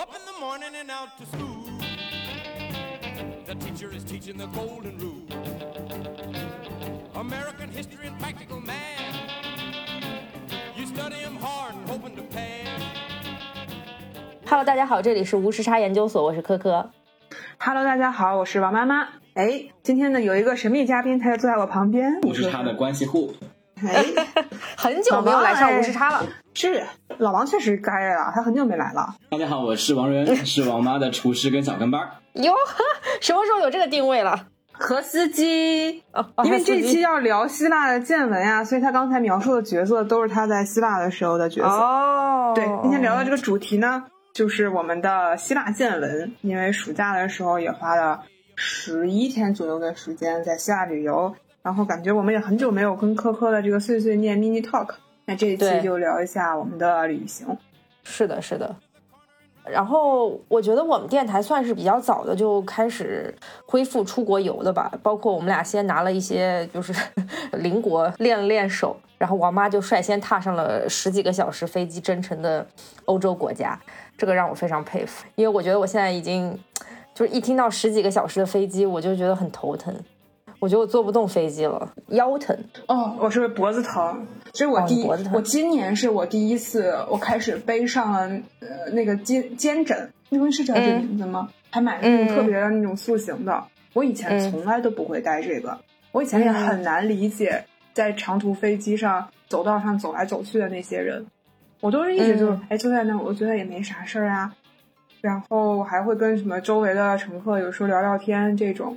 Up in the morning and out to school. The teacher is teaching the golden rule. American history and practical math. You study 'em hard and hoping to pass. Hello，大家好，这里是无时差研究所，我是科科。Hello，大家好，我是王妈妈。哎，今天呢有一个神秘嘉宾，他就坐在我旁边。无时差的关系户，哎，很久没有来上无时差了，是老王确实该了，他很久没来了。大家好，我是王仁，是王妈的厨师跟小跟班儿。哟，什么时候有这个定位了？何司机，因为这期要聊希腊的见闻呀，所以他刚才描述的角色都是他在希腊的时候的角色。哦，对，今天聊的这个主题呢，就是我们的希腊见闻。因为暑假的时候也花了十一天左右的时间在希腊旅游，然后感觉我们也很久没有跟科科的这个碎碎念 mini talk。那这一期就聊一下我们的旅行。是的，是的。然后我觉得我们电台算是比较早的就开始恢复出国游的吧，包括我们俩先拿了一些就是 邻国练了练手，然后王妈就率先踏上了十几个小时飞机征程的欧洲国家，这个让我非常佩服，因为我觉得我现在已经就是一听到十几个小时的飞机，我就觉得很头疼，我觉得我坐不动飞机了，腰疼。哦，我是脖子疼，这是我哦第一，我今年是我第一次，我开始背上了呃那个肩肩枕，那东西是叫这名字吗？还买了那种嗯特别的那种塑形的，我以前嗯从来都不会戴这个，我以前也很难理解在长途飞机上走道上走来走去的那些人，我都是一直就嗯哎坐在那，我觉得也没啥事儿啊，然后还会跟什么周围的乘客有时候聊聊天这种。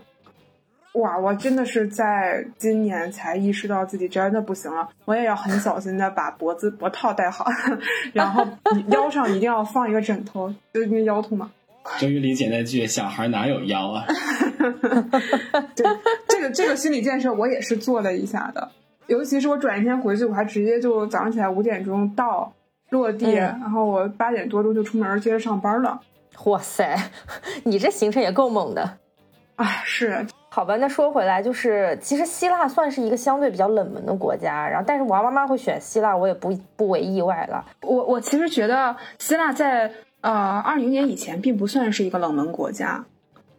哇，我真的是在今年才意识到自己真的不行了，我也要很小心的把脖子脖套戴好，然后腰上一定要放一个枕头，就是因为腰痛嘛。终于理解那句“小孩哪有腰啊 对，这个这个心理建设我也是做了一下的，尤其是我转一天回去，我还直接就早上起来五点钟到落地，嗯然后我八点多钟就出门接着上班了。哇塞，你这行程也够猛的。啊，是好吧，那说回来，就是其实希腊算是一个相对比较冷门的国家，然后但是王妈妈会选希腊，我也不不为意外了。我我其实觉得希腊在呃二零年以前并不算是一个冷门国家，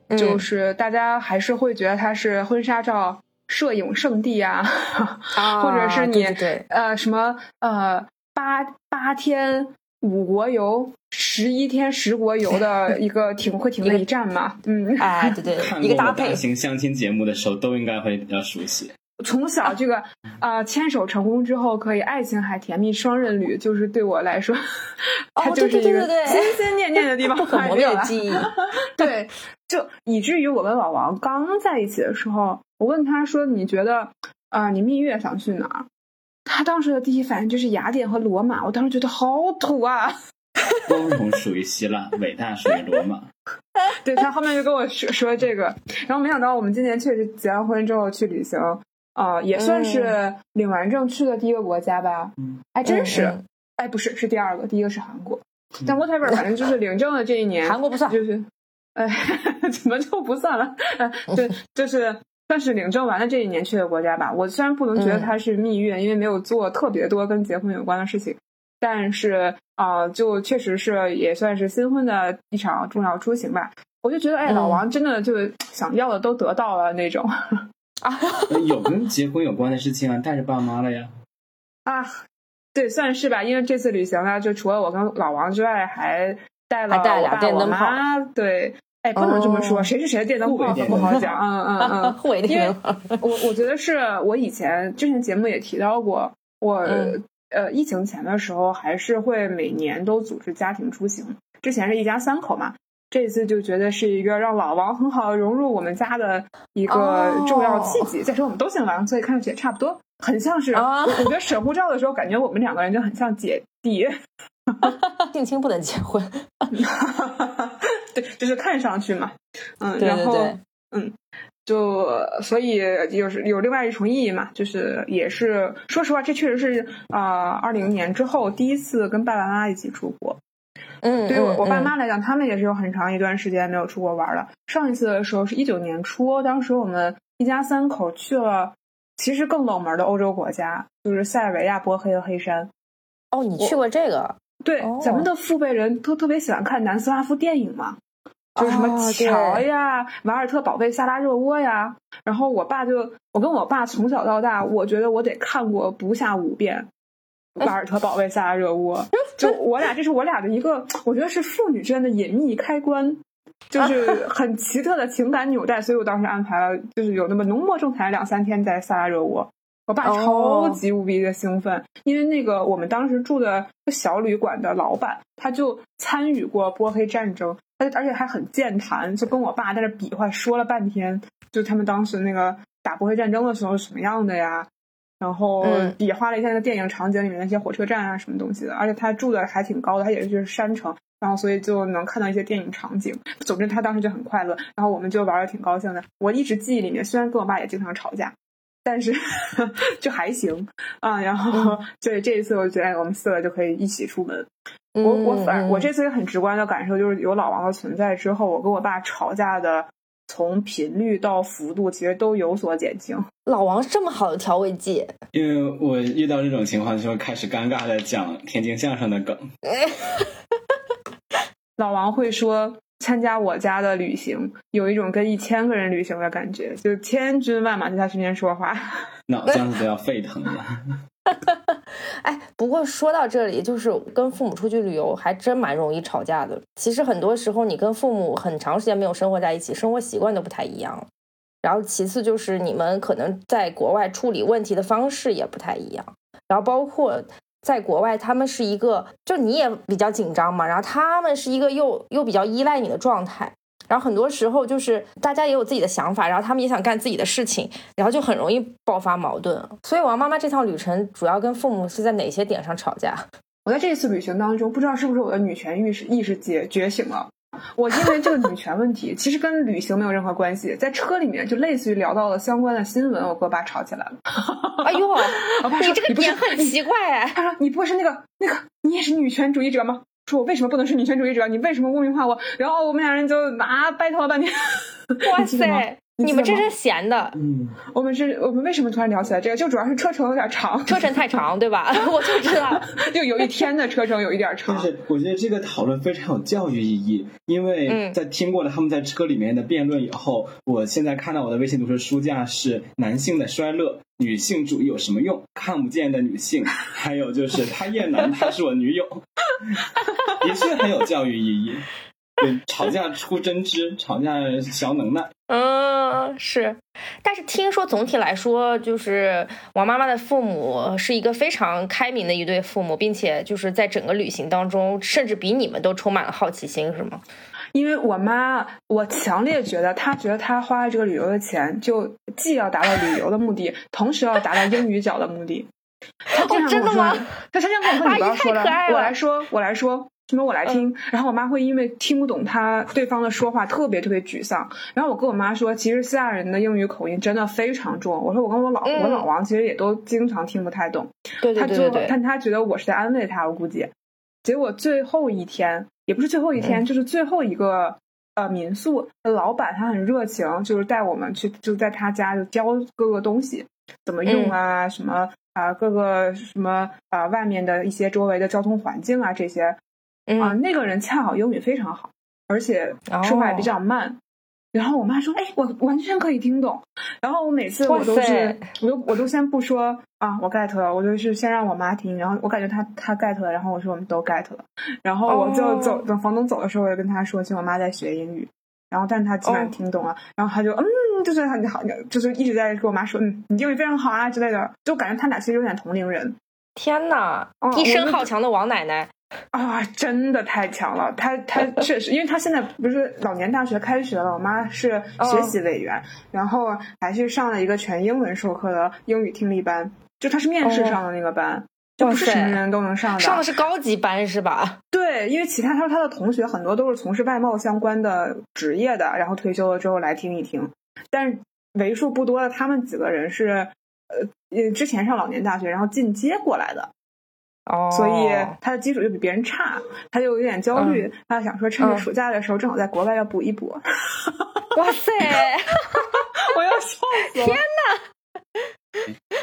嗯就是大家还是会觉得它是婚纱照摄影圣地呀、啊或者是你呃什么呃八八天五国游、十一天十国游的一个挺会停的一站嘛，嗯，哎，对对，看过我一个搭配大，型相亲节目的时候，都应该会比较熟悉。从小这个呃牵手成功之后，可以爱情还甜蜜双人旅，就是对我来说，它哦就是一个对对对对心心念念的地方，不可磨灭的哎记忆。对，就以至于我跟老王刚在一起的时候，我问他说：“你觉得啊、呃你蜜月想去哪儿？”他当时的第一反应就是雅典和罗马，我当时觉得好土啊！光荣属于希腊，伟大属于罗马。对他后面就跟我说说这个，然后没想到我们今年确实结完婚之后去旅行，啊、也算是领完证去的第一个国家吧，嗯还真是，嗯哎，不是，是第二个，第一个是韩国，但 whatever，反正就是领证的这一年，韩国不算就是，哎，怎么就不算了？哎，对，就是算是领证完了这一年去的国家吧。我虽然不能觉得它是蜜月，因为没有做特别多跟结婚有关的事情，但是啊、呃就确实是也算是新婚的一场重要出行吧。我就觉得，哎，嗯老王真的就想要的都得到了那种啊 有跟结婚有关的事情啊，带着爸妈了呀。啊。对，算是吧，因为这次旅行呢，就除了我跟老王之外，还带了带了俩我爸我电灯泡妈。对，哎，不能这么说，哦谁是谁的电灯泡不好讲。嗯嗯嗯。互为的因为我我觉得是我以前之前节目也提到过，我、嗯呃疫情前的时候还是会每年都组织家庭出行，之前是一家三口嘛，这次就觉得是一个让老王很好地融入我们家的一个哦重要契机。再说我们都姓王，所以看上去也差不多，很像是、啊我我觉得审护照的时候，感觉我们两个人就很像姐弟。定亲不能结婚。对，就是看上去嘛，嗯，对然后嗯，就所以有是有另外一重意义嘛，就是也是说实话，这确实是啊，二、零年之后第一次跟爸爸妈妈一起出国。嗯，对于我嗯我爸妈来讲，他们也是有很长一段时间没有出国玩了。上一次的时候是一九年初，当时我们一家三口去了其实更冷门的欧洲国家，就是塞尔维亚、波黑和黑山。哦，你去过这个？对，哦咱们的父辈人都特别喜欢看南斯拉夫电影嘛，就是什么哦乔对呀、瓦尔特宝贝萨拉热窝呀。然后我爸就，我跟我爸从小到大，我觉得我得看过不下五遍。瓦尔特宝贝萨拉热窝，就我俩，这是我俩的一个，我觉得是父女之间的隐秘开关，就是 很奇特的情感纽带。所以我当时安排了，就是有那么浓墨重彩两三天在萨拉热窝。我爸哦超级无比的兴奋，因为那个我们当时住的小旅馆的老板，他就参与过波黑战争，而而且还很健谈，就跟我爸在那比划说了半天，就他们当时那个打波黑战争的时候是什么样的呀，然后嗯比划了一下那个电影场景里面那些火车站啊什么东西的，而且他住的还挺高的，他也是就是山城，然后所以就能看到一些电影场景。总之他当时就很快乐，然后我们就玩的挺高兴的。我一直记忆里面，虽然跟我爸也经常吵架。但是就还行啊，然后所以这一次我觉得我们四个就可以一起出门。我我反嗯我这次也很直观的感受就是有老王的存在之后，我跟我爸吵架的从频率到幅度其实都有所减轻。老王是这么好的调味剂，因为我遇到这种情况，就会开始尴尬的讲天津相声的梗。老王会说，参加我家的旅行有一种跟一千个人旅行的感觉，就千军万马在他身边说话。脑浆子都要沸腾了。哎，不过说到这里，就是跟父母出去旅游还真蛮容易吵架的。其实很多时候，你跟父母很长时间没有生活在一起，生活习惯都不太一样。然后其次就是你们可能在国外处理问题的方式也不太一样。然后包括在国外，他们是一个，就你也比较紧张嘛，然后他们是一个又又比较依赖你的状态。然后很多时候就是大家也有自己的想法，然后他们也想干自己的事情，然后就很容易爆发矛盾。所以王妈妈这趟旅程主要跟父母是在哪些点上吵架？我在这次旅行当中，不知道是不是我的女权意识意识觉觉醒了。我因为这个女权问题，其实跟旅行没有任何关系，在车里面就类似于聊到了相关的新闻，我跟我爸吵起来了。哎呦，我爸说你这个点很奇怪哎。他说：“你不会是那个那个，你也是女权主义者吗？”说我为什么不能是女权主义者？你为什么污名化我？然后我们俩人就啊掰头了半天。哇塞，你们这是闲的，嗯，我们是我们为什么突然聊起来这个？就主要是车程有点长，车程太长，对吧？我就知道。就有一天的车程有一点但长。是我觉得这个讨论非常有教育意义，因为嗯在听过了他们在车里面的辩论以后，我现在看到我的微信读书书架是男性的衰落。女性主义有什么用？看不见的女性，还有就是他厌男，她是我女友，的确很有教育意义。对，吵架出真知，吵架小能耐。嗯，是。但是听说总体来说，就是王妈妈的父母是一个非常开明的一对父母，并且就是在整个旅行当中，甚至比你们都充满了好奇心，是吗？因为我妈，我强烈觉得她觉得她花了这个旅游的钱，就既要达到旅游的目的，同时要达到英语角的目的。她经常跟我哦真的说吗？她经常跟我说：“阿姨你不要说了，太可爱了嗯我来说，我来说。”什么我来听，然后我妈会因为听不懂她对方的说话，特别特别沮丧。然后我跟我妈说，其实希腊人的英语口音真的非常重。我说我跟我老、嗯我老王其实也都经常听不太懂。对对他就对对对。但他觉得我是在安慰他，我估计。结果最后一天也不是最后一天，嗯就是最后一个呃民宿的老板，他很热情，就是带我们去，就在他家就教各个东西怎么用啊，什么啊、各个什么啊、外面的一些周围的交通环境啊这些啊、嗯，那个人恰好英语非常好，而且说话也比较慢。然后我妈说：“哎，我完全可以听懂。”然后我每次我都是，我都我都先不说啊，我 get 了，我就是先让我妈听，然后我感觉她她 get 了，然后我说我们都 get 了，然后我就哦。走，等房东走的时候，我就跟他说，其实我妈在学英语，然后但是她基本听懂了，然后她就嗯，就是很好，就是一直在跟我妈说，嗯，你英语非常好啊之类的，就感觉他俩其实有点同龄人。天哪哦，一身好强的王奶奶。啊，真的太强了！他他 确实，因为他现在不是老年大学开学了，我妈是学习委员，然后还去上了一个全英文授课的英语听力班，就他是面试上的那个班，就不是什么人都能上的。上的是高级班是吧？对，因为其他他说他的同学很多都是从事外贸相关的职业的，然后退休了之后来听一听，但是为数不多的他们几个人是呃呃之前上老年大学，然后进阶过来的。哦，所以他的基础就比别人差，他就有点焦虑。他想说，趁着嗯暑假的时候，正好在国外要补一补。哇塞，我要笑死了！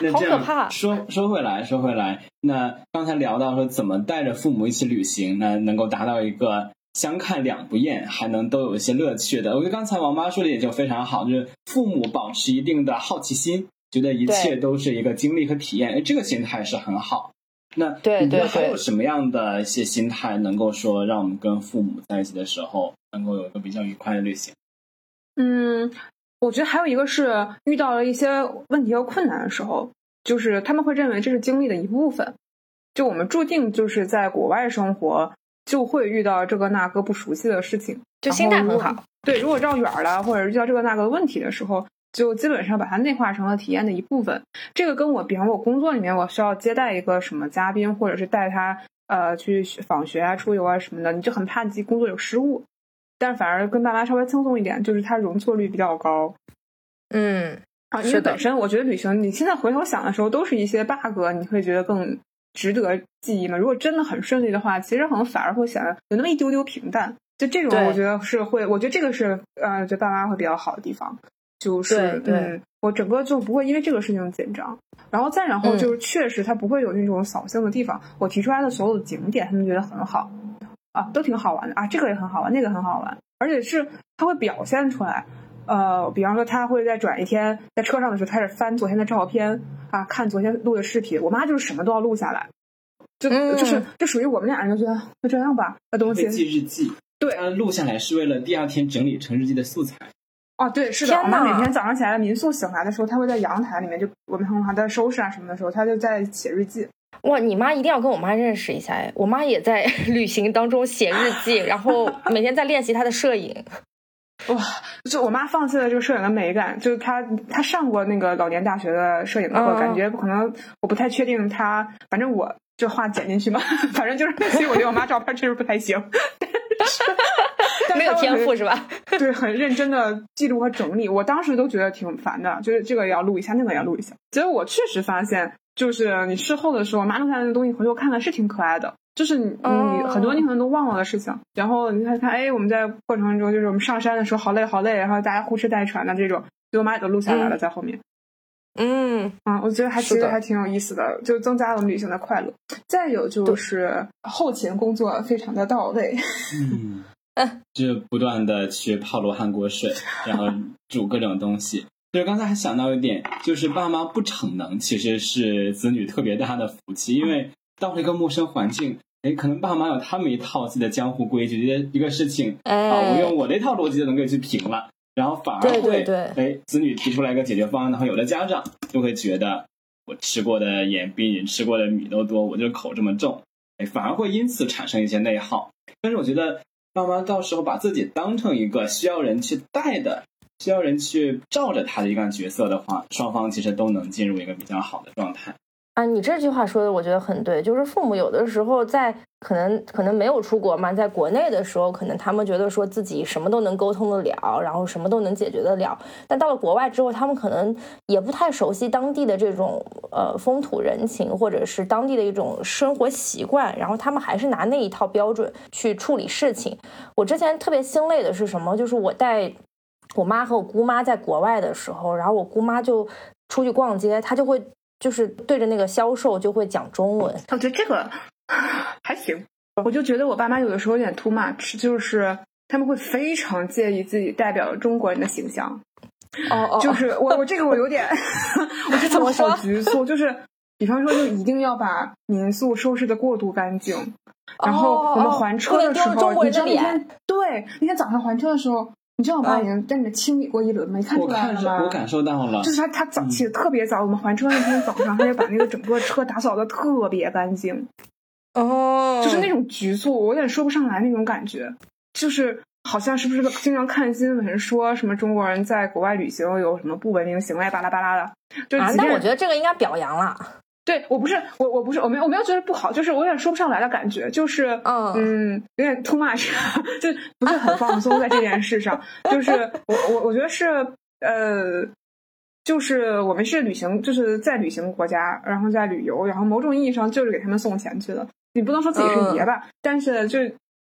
那好这样可怕说说回来，说回来，那刚才聊到说怎么带着父母一起旅行，那能够达到一个相看两不厌，还能都有一些乐趣的。我觉得刚才王妈说的也就非常好，就是父母保持一定的好奇心，觉得一切都是一个经历和体验，哎，这个心态是很好。那对对你觉得还有什么样的一些心态，能够说让我们跟父母在一起的时候，能够有一个比较愉快的旅行？嗯，我觉得还有一个是遇到了一些问题和困难的时候，就是他们会认为这是经历的一部分。就我们注定就是在国外生活，就会遇到这个那个不熟悉的事情，就心态很好。对，如果绕远了，或者遇到这个那个问题的时候，就基本上把它内化成了体验的一部分。这个跟我，比方我工作里面，我需要接待一个什么嘉宾，或者是带他呃去访学啊、出游啊什么的，你就很怕自己工作有失误。但反而跟爸妈稍微轻松一点，就是它容错率比较高嗯，啊。因为本身我觉得旅行，你现在回头想的时候，都是一些 bug，你会觉得更值得记忆嘛。如果真的很顺利的话，其实可能反而会显得有那么一丢丢平淡。就这种，我觉得是会，我觉得这个是呃，对爸妈会比较好的地方，就是对对嗯，我整个就不会因为这个事情紧张。然后再然后嗯就是，确实它不会有那种扫兴的地方。我提出来的所有的景点，他们觉得很好啊，都挺好玩的啊，这个也很好玩，那个很好玩，而且是它会表现出来。呃，比方说他会在转一天在车上的时候开始翻昨天的照片啊，看昨天录的视频。我妈就是什么都要录下来，就、嗯就是这属于我们俩人就觉得就这样吧，那东西日记，对它录下来是为了第二天整理成日记的素材。哦，对，是的。天我妈呐每天早上起来民宿醒来的时候，她会在阳台里面就我们还在收拾啊什么的时候，她就在写日记。哇，你妈一定要跟我妈认识一下哎！我妈也在 旅行当中写日记，然后每天在练习她的摄影。哇，就我妈放弃了这个摄影的美感，就是她她上过那个老年大学的摄影课，嗯感觉可能我不太确定她，反正我这话剪进去嘛，反正就是，所以我觉得我妈照片确实不太行，没有天赋是吧？会 对，很认真的记录和整理，我当时都觉得挺烦的，就是这个也要录一下，那个也要录一下。结果我确实发现，就是你事后的时候，妈录下来的东西回头看看是挺可爱的。就是你，很多你可能都忘了的事情，然后你看看，哎，我们在过程中，就是我们上山的时候好累好累，然后大家呼哧带喘的这种，就我妈也都录下来了，嗯在后面。嗯，啊，我觉得还其实还挺有意思的，就增加了我们旅行的快乐。再有就是后勤工作非常的到位，嗯，就不断的去泡罗汉果水，然后煮各种东西。就是刚才还想到一点，就是爸妈不逞能，其实是子女特别大的福气，因为到了一个陌生环境，哎，可能爸妈有他们一套自己的江湖规矩，觉得一个事情啊，我哎，用我那套逻辑就能够去评了，然后反而会，对对哎，子女提出来一个解决方案，然后有的家长就会觉得我吃过的盐比你吃过的米都多，我就口这么重，哎，反而会因此产生一些内耗。但是我觉得慢慢到时候把自己当成一个需要人去带的、需要人去罩着他的一个角色的话，双方其实都能进入一个比较好的状态。啊，你这句话说的我觉得很对，就是父母有的时候在可能可能没有出国嘛，在国内的时候，可能他们觉得说自己什么都能沟通得了，然后什么都能解决得了，但到了国外之后，他们可能也不太熟悉当地的这种呃风土人情，或者是当地的一种生活习惯，然后他们还是拿那一套标准去处理事情。我之前特别心累的是什么？就是我带我妈和我姑妈在国外的时候，然后我姑妈就出去逛街，她就会。就是对着那个销售就会讲中文，我觉得这个 还行。我就觉得我爸妈有的时候有点 too much，就是他们会非常介意自己代表中国人的形象。哦哦，就是我我这个我有点，我觉得他们怎么说好局促，就是比方说就一定要把民宿收拾的过度干净，然后我们还车的时候，你知道那天对那天早上还车的时候，你知道我爸已经在里面清理过一轮，没看我出来了吗？看我感受到了，就是他他早起的特别早，我们还车那天早上，他就把那个整个车打扫的特别干净，哦，就是那种局促，我有点说不上来那种感觉，就是好像是不是经常看新闻说什么中国人在国外旅行有什么不文明行为，巴拉巴拉的，就是啊，即便那我觉得这个应该表扬了。对我不是我我不是我没有我没有觉得不好，就是我有点说不上来的感觉，就是嗯嗯有点 too much，就不是很放松在这件事上，就是 我我我觉得是呃。就是我们是旅行，就是在旅行国家，然后在旅游，然后某种意义上就是给他们送钱去的。你不能说自己是爷吧，但是就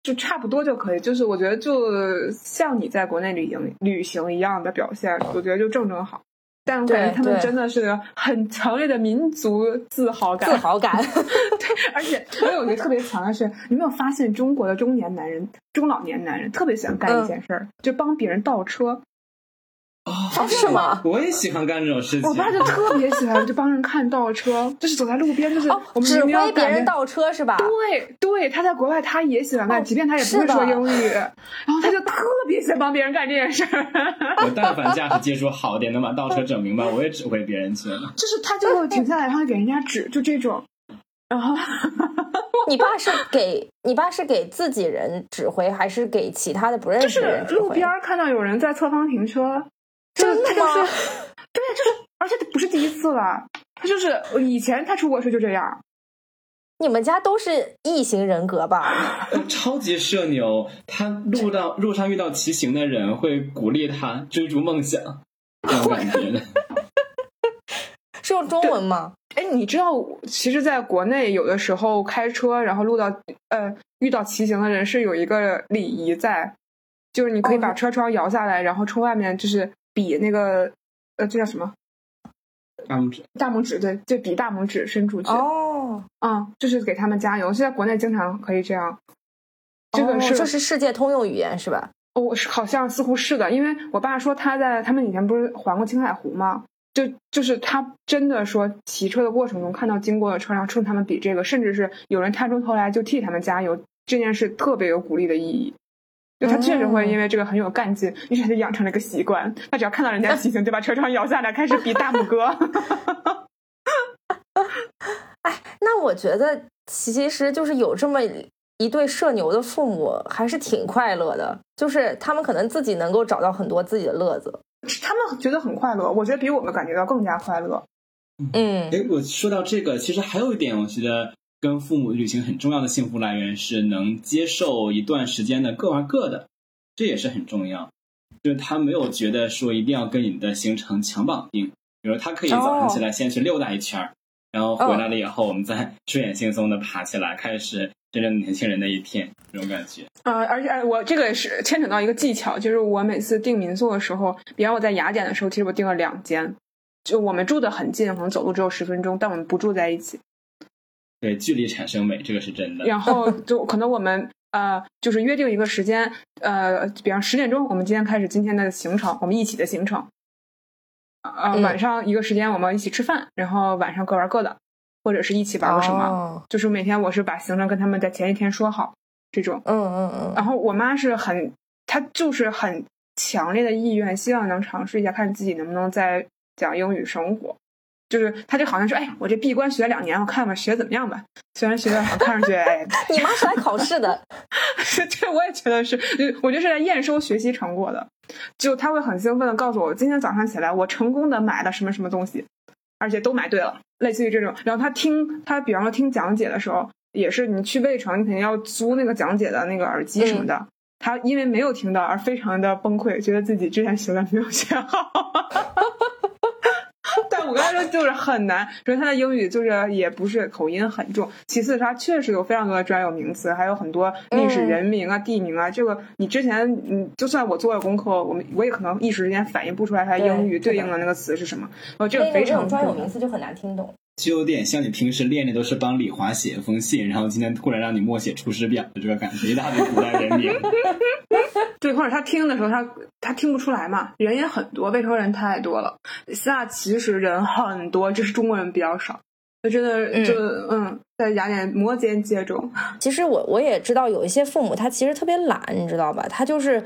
就差不多就可以。就是我觉得就像你在国内旅行旅行一样的表现，我觉得就正正好。但我感觉他们真的是很强烈的民族自豪感。自豪感。对而且我有一个特别强的是，你没有发现中国的中年男人、中老年男人特别喜欢干一件事儿，就帮别人倒车。哦，是吗？我也喜欢干这种事情。我爸就特别喜欢，就帮人看倒车，就是走在路边，就是哦我，们指挥别人倒车是吧？对对，他在国外他也喜欢干，哦即便他也不会说英语，然后他就特别喜欢帮别人干这件事儿。我 但凡驾驶技术好点，能把倒车整明白，我也指挥别人去了。就是他就会停下来，然后给人家指，就这种。然后 你爸是给你爸是给自己人指挥，还是给其他的不认识的人指挥路边？看到有人在侧方停车，真的他就是吗？对，就是，而且不是第一次了，他就是以前他出国时就这样。你们家都是异型人格吧？呃 超级社牛，他路到路上遇到骑行的人，会鼓励他追逐梦想，这种感觉。是用中文吗？哎，你知道，其实，在国内有的时候开车，然后路到呃遇到骑行的人是有一个礼仪在，就是你可以哦把车窗摇下来，然后冲外面就是比那个呃这叫什么大拇指，大拇指，对，就比大拇指伸出去，哦，嗯，就是给他们加油。现在国内经常可以这样，这个哦是、这是世界通用语言是吧？哦，我是好像似乎是的，因为我爸说他在他们以前不是环过青海湖吗？就就是他真的说骑车的过程中看到经过的车，然后冲他们比这个，甚至是有人探出头来就替他们加油，这件事特别有鼓励的意义。就他确实会因为这个很有干劲，于是他就养成了一个习惯，他只要看到人家骑行，就把车窗摇下来，开始比大拇哥。哎那我觉得其实就是有这么一对社牛的父母，还是挺快乐的。就是他们可能自己能够找到很多自己的乐子。他们觉得很快乐，我觉得比我们感觉到更加快乐。嗯哎，我说到这个，其实还有一点，我觉得跟父母旅行很重要的幸福来源是能接受一段时间的各玩各的，这也是很重要。就是他没有觉得说一定要跟你的行程强绑定，比如他可以早上起来先去溜达一圈儿，然后回来了以后，我们再 睡眼惺忪的爬起来，开始真正年轻人的一天，这种感觉。呃，而且哎我这个也是牵扯到一个技巧，就是我每次订民宿的时候，比方我在雅典的时候，其实我订了两间，就我们住的很近，可能走路只有十分钟，但我们不住在一起。对，距离产生美，这个是真的。然后就可能我们呃，就是约定一个时间，呃，比方十点钟，我们今天开始今天的行程，我们一起的行程。呃，嗯晚上一个时间我们一起吃饭，然后晚上各玩各的，或者是一起玩个什么。哦就是每天我是把行程跟他们在前一天说好，这种。嗯嗯嗯，然后我妈是很，她就是很强烈的意愿，希望能尝试一下，看自己能不能在讲英语生活。就是他就好像说，哎，我这闭关学两年，我看吧学怎么样吧。虽然学的好，看上去，哎，你妈是来考试的。是这我也觉得是，我觉得是来验收学习成果的。就他会很兴奋的告诉我，今天早上起来我成功的买了什么什么东西，而且都买对了，类似于这种。然后他听他，比方说听讲解的时候，也是你去魏城，你肯定要租那个讲解的那个耳机什么的。他因为没有听到而非常的崩溃，觉得自己之前学的没有学好。但我刚才说就是很难，首先他的英语就是也不是口音很重，其次他确实有非常多的专有名词，还有很多历史嗯人名啊、地名啊，这个你之前嗯，就算我做了功课，我们我也可能一时之间反应不出来他英语对应的那个词是什么，哦，这个非常专有名词就很难听懂。就有点像你平时练的都是帮李华写一封信，然后今天突然让你默写《出师表》的这个感觉，一大堆古代人名。对，或者他听的时候他他听不出来嘛，人也很多，魏州人太多了，希腊其实人很多，只是中国人比较少。就真的就嗯在雅典摩肩接踵。其实我我也知道有一些父母他其实特别懒，你知道吧？他就是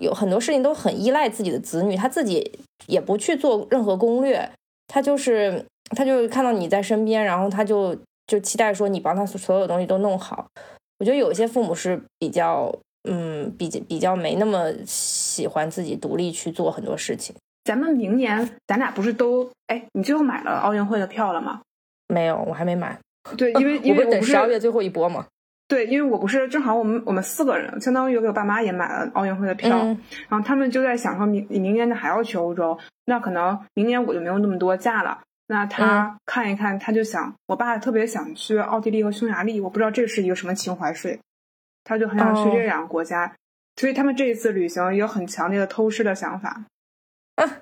有很多事情都很依赖自己的子女，他自己也不去做任何攻略，他就是他就看到你在身边，然后他就就期待说你帮他所有东西都弄好。我觉得有一些父母是比较嗯比比较没那么喜欢自己独立去做很多事情。咱们明年咱俩不是都哎，你最后买了奥运会的票了吗？没有，我还没买。对，因为 因为等不十二月最后一波嘛。对，因为我不是正好我们我们四个人，相当于给我爸妈也买了奥运会的票，嗯然后他们就在想说明你明年还要去欧洲，那可能明年我就没有那么多假了。那他看一看，他就想，我爸特别想去奥地利和匈牙利，我不知道这是一个什么情怀税，他就很想去哦。这两个国家，所以他们这一次旅行有很强烈的偷师的想法。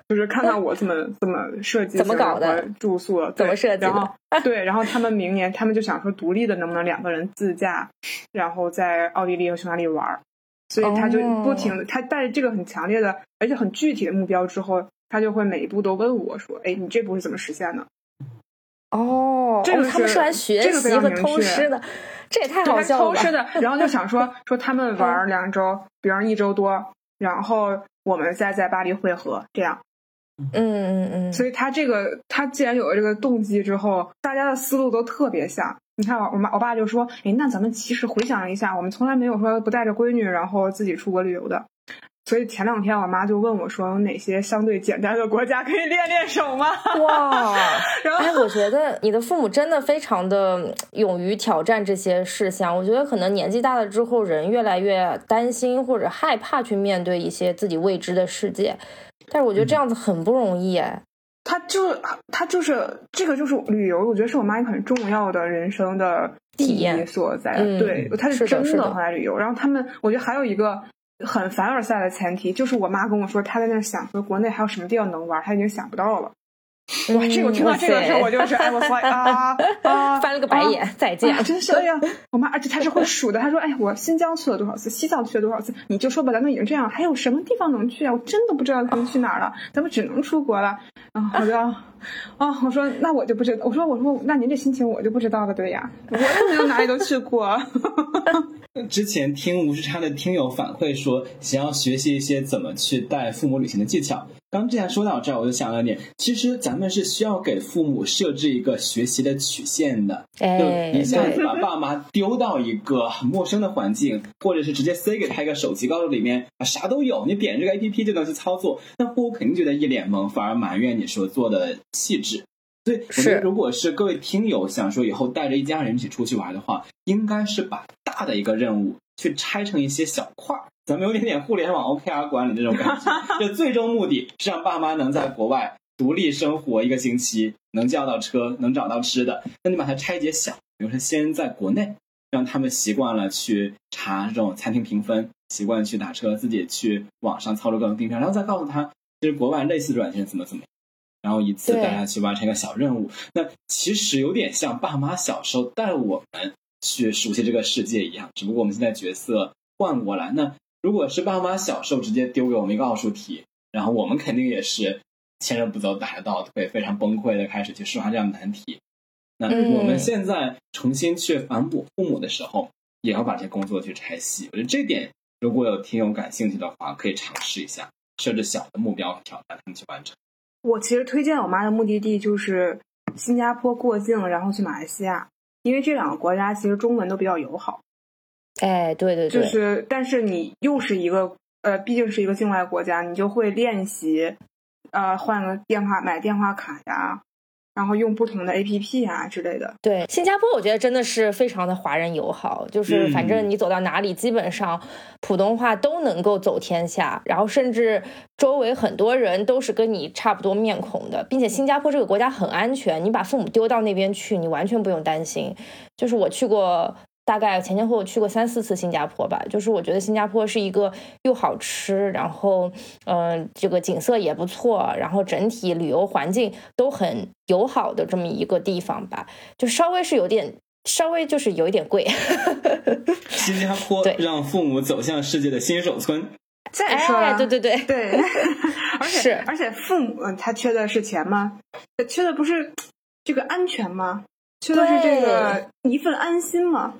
就是看看我怎么怎么设计怎么搞的住宿，怎么设计然后？对，然后他们明年他们就想说独立的能不能两个人自驾，然后在奥地利和匈牙利玩儿，所以他就哦不停的，他带着这个很强烈的而且很具体的目标之后，他就会每一步都问我说：“哎，你这步是怎么实现的？”哦，这个哦他们是是来学这个非习和偷师的，这也太好笑了吧！偷师的，然后就想说说他们玩儿两周，比方一周多，然后我们再在巴黎会合，这样。嗯嗯嗯，所以他这个，他既然有了这个动机之后，大家的思路都特别像。你看，我我妈我爸就说：“哎，那咱们其实回想一下，我们从来没有说不带着闺女然后自己出国旅游的。”所以前两天我妈就问我说：“有哪些相对简单的国家可以练练手吗哇？”然后哎，我觉得你的父母真的非常的勇于挑战这些事项。我觉得可能年纪大了之后，人越来越担心或者害怕去面对一些自己未知的世界。但是我觉得这样子很不容易哎。他就他就是这个就是旅游，我觉得是我妈一个很重要的人生的体验所在。嗯对，他是的真的很爱旅游。然后他们，我觉得还有一个很凡尔赛的前提，就是我妈跟我说，她在那想说国内还有什么地方能玩，她已经想不到了。哇，这个我听到这个的时候，我就是哎，我 说啊啊，翻了个白眼，再见。啊真是哎呀！我妈，而且她是会数的。她说：“哎，我新疆去了多少次，西藏去了多少次？你就说吧，咱们已经这样，还有什么地方能去啊？我真的不知道他们去哪儿了，咱们只能出国了。”然后我就啊，啊我说那我就不知道，我说我说那您这心情我就不知道了，对呀，我又没有哪里都去过。之前听无时差的听友反馈说，想要学习一些怎么去带父母旅行的技巧。刚之前说到这儿，我就想了点，其实咱们是需要给父母设置一个学习的曲线的，就哎，一下子，把爸妈丢到一个很陌生的环境，或者是直接塞给他一个手机，告诉里面啊啥都有，你点这个 A P P 就能去操作，那父母肯定觉得一脸懵，反而埋怨你说做的细致。所以我觉得，如果是各位听友想说以后带着一家人一起出去玩的话，应该是把大的一个任务去拆成一些小块儿。咱们有点点互联网 OKR 管理这种感觉，就最终目的是让爸妈能在国外独立生活一个星期，能叫到车，能找到吃的。那你把它拆解小，比如说先在国内，让他们习惯了去查这种餐厅评分，习惯去打车，自己去网上操作各种订票，然后再告诉他，其实国外类似的软件怎么怎么样。然后一次对带他去完成一个小任务，那其实有点像爸妈小时候带我们去熟悉这个世界一样，只不过我们现在角色换过来。那如果是爸妈小时候直接丢给我们一个奥数题，然后我们肯定也是前人不走打得到，会非常崩溃的开始去刷这样的难题。那嗯我们现在重新去反哺父母的时候，也要把这些工作去拆细。我觉得这点如果有听友感兴趣的话，可以尝试一下，设置小的目标和挑战，他们去完成。我其实推荐我妈的目的地就是新加坡过境，然后去马来西亚，因为这两个国家其实中文都比较友好。哎，对对对，就是，但是你又是一个呃，毕竟是一个境外国家，你就会练习，呃，换个电话买电话卡呀，然后用不同的 A P P 啊之类的。对，新加坡我觉得真的是非常的华人友好，就是嗯反正你走到哪里，基本上普通话都能够走天下，然后甚至周围很多人都是跟你差不多面孔的，并且新加坡这个国家很安全，你把父母丢到那边去，你完全不用担心。就是我去过。大概前前后后去过三四次新加坡吧，就是我觉得新加坡是一个又好吃，然后嗯、呃这个景色也不错，然后整体旅游环境都很友好的这么一个地方吧，就稍微是有点，稍微就是有一点贵。新加坡对让父母走向世界的新手村。再说了，哎，对对对，对，而且是而且父母呃他缺的是钱吗？缺的不是这个安全吗？缺的是这个一份安心吗？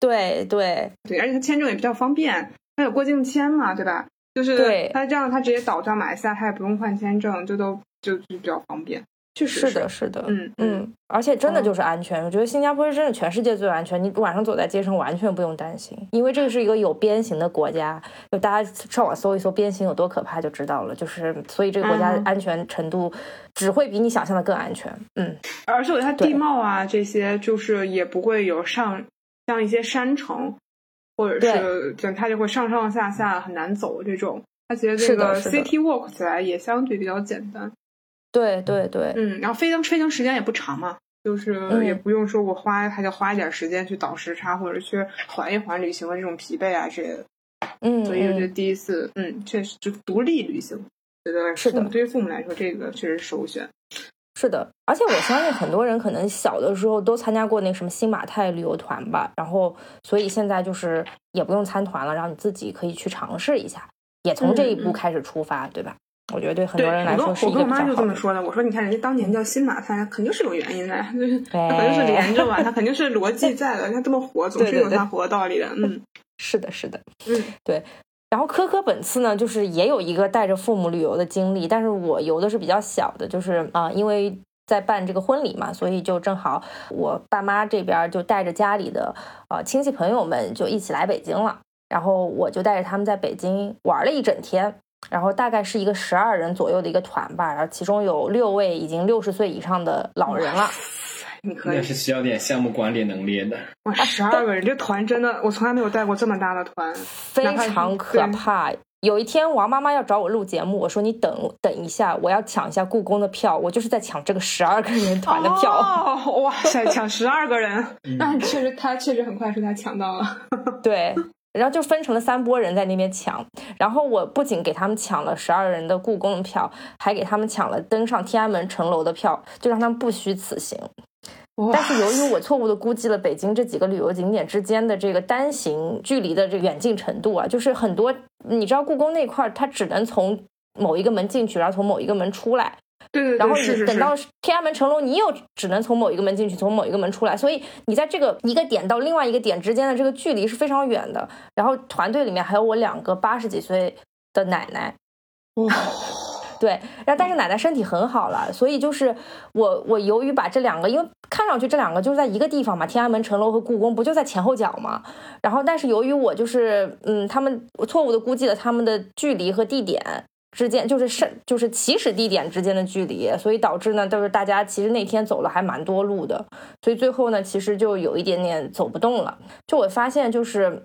对对。对，而且他签证也比较方便，他有过境签嘛，对吧？就是对他这样，他直接导到马来西亚，他也不用换签证，这都就就比较方便。确实是的，是的，嗯嗯，而且真的就是安全，我觉得新加坡是真的全世界最安全，你晚上走在街上完全不用担心，因为这个是一个有鞭刑的国家，就大家上网搜一搜鞭刑有多可怕就知道了，就是所以这个国家嗯。安全程度只会比你想象的更安全，嗯，而且我觉得它地貌啊这些，就是也不会有上像一些山城，或者是就它就会上上下下很难走这种。它其实这个 city walk 起来也相对比较简单，对对对，嗯，然后飞行飞行时间也不长嘛，就是嗯也不用说我花还得花一点时间去倒时差，或者去缓一缓旅行的这种疲惫啊之类的。嗯，所以我觉得嗯第一次，嗯，确实就独立旅行觉得是的父母对于父母来说，这个确实首选。是的，而且我相信很多人可能小的时候都参加过那什么新马泰旅游团吧，然后所以现在就是也不用参团了，然后你自己可以去尝试一下，也从这一步开始出发，对吧？我觉得对很，多人来说是一我跟我妈就。这么说的。我说，你看人家当年叫新马泰，肯定是有原因的，就是它肯定是连着吧，它肯定是逻辑在的。它这么火，总是有它火的道理的。嗯是的，是的，嗯，对。然后科科本次呢，就是也有一个带着父母旅游的经历，但是我游的是比较小的，就是啊、因为在办这个婚礼嘛，所以就正好我爸妈这边就带着家里的呃亲戚朋友们就一起来北京了，然后我就带着他们在北京玩了一整天。然后大概是一个十二人左右的一个团吧，然后其中有六位已经六十岁以上的老人了，你可以那。是需要点项目管理能力的。哇，十二个人，这团真的，我从来没有带过这么大的团。非常可怕。有一天，王妈妈要找我录节目，我说你等等一下，我要抢一下故宫的票，我就是在抢这个十二个人团的票。哦，哇塞，抢十二个人，那确实他确实很快说他抢到了。对，然后就分成了三波人在那边抢，然后我不仅给他们抢了十二人的故宫的票，还给他们抢了登上天安门城楼的票，就让他们不虚此行。哇。但是由于我错误的估计了北京这几个旅游景点之间的这个单行距离的这个远近程度啊，就是很多你知道故宫那块儿它只能从某一个门进去，然后从某一个门出来，对对对，然后你等到天安门城楼，你又只能从某一个门进去，从某一个门出来，所以你在这个一个点到另外一个点之间的这个距离是非常远的。然后团队里面还有我两个八十几岁的奶奶，哇，对，然后但是奶奶身体很好了，所以就是我我由于把这两个，因为看上去这两个就是在一个地方嘛，天安门城楼和故宫不就在前后脚嘛，然后但是由于我就是嗯，他们错误的估计了他们的距离和地点。之间就是是就是起始地点之间的距离，所以导致呢，都是大家其实那天走了还蛮多路的，所以最后呢，其实就有一点点走不动了。就我发现就是，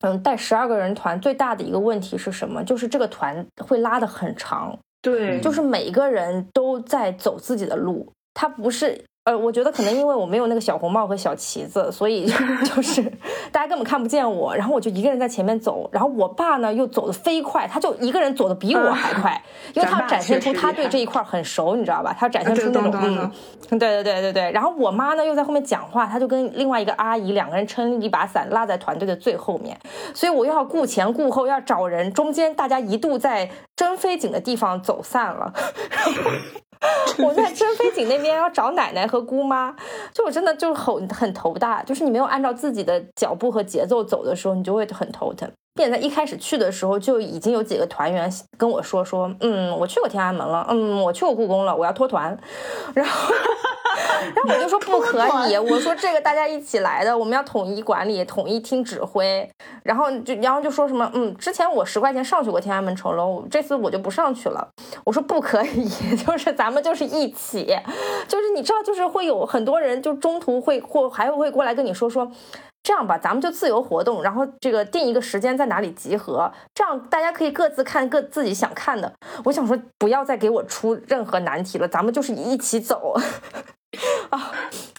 嗯，带十二个人团最大的一个问题是什么？就是这个团会拉得很长，对，就是每一个人都在走自己的路，他不是。呃，我觉得可能因为我没有那个小红帽和小旗子，所以 就是大家根本看不见我，然后我就一个人在前面走，然后我爸呢又走得飞快，他就一个人走得比我还快，因为他要展现出他对这一块很熟，你知道吧？他要展现出那种啊对对对对对对。然后我妈呢又在后面讲话，她就跟另外一个阿姨两个人撑一把伞落在团队的最后面，所以我又要顾前顾后，要找人，中间大家一度在真飞景的地方走散了。我在真飞井那边要找奶奶和姑妈，就我真的就很很头大，就是你没有按照自己的脚步和节奏走的时候，你就会很头疼。并且在一开始去的时候，就已经有几个团员跟我说说，嗯，我去过天安门了，嗯，我去过故宫了，我要脱团。然后，然后我就说不可以，我说这个大家一起来的，我们要统一管理，统一听指挥。然后就然后就说什么，嗯，之前我十块钱上去过天安门城楼，这次我就不上去了。我说不可以，就是咱们就是一起，就是你知道，就是会有很多人就中途会或还会过来跟你说说。这样吧，咱们就自由活动，然后这个定一个时间在哪里集合，这样大家可以各自看各自己想看的。我想说，不要再给我出任何难题了，咱们就是一起走 啊。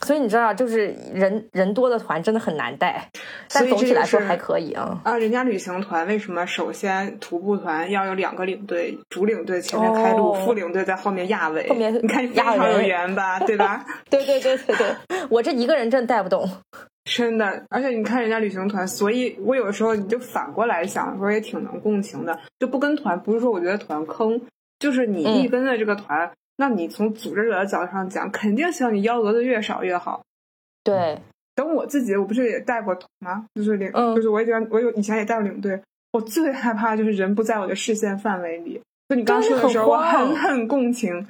所以你知道，就是人人多的团真的很难带，但总体来说还可以啊。啊，人家旅行团为什么首先徒步团要有两个领队，主领队前面开路，哦副领队在后面压尾？后面你看非压常有人缘吧，对吧？对对对对对，我这一个人真带不动。真的，而且你看人家旅行团，所以我有的时候你就反过来想，说也挺能共情的，就不跟团，不是说我觉得团坑，就是你嗯一跟着这个团，那你从组织者的角度上讲，肯定希望你幺蛾子越少越好。对，等我自己，我不是也带过团吗？就是领，嗯就是我以前我有以前也带过领队，我最害怕就是人不在我的视线范围里。就你刚说的时候，我很慌很很共情。你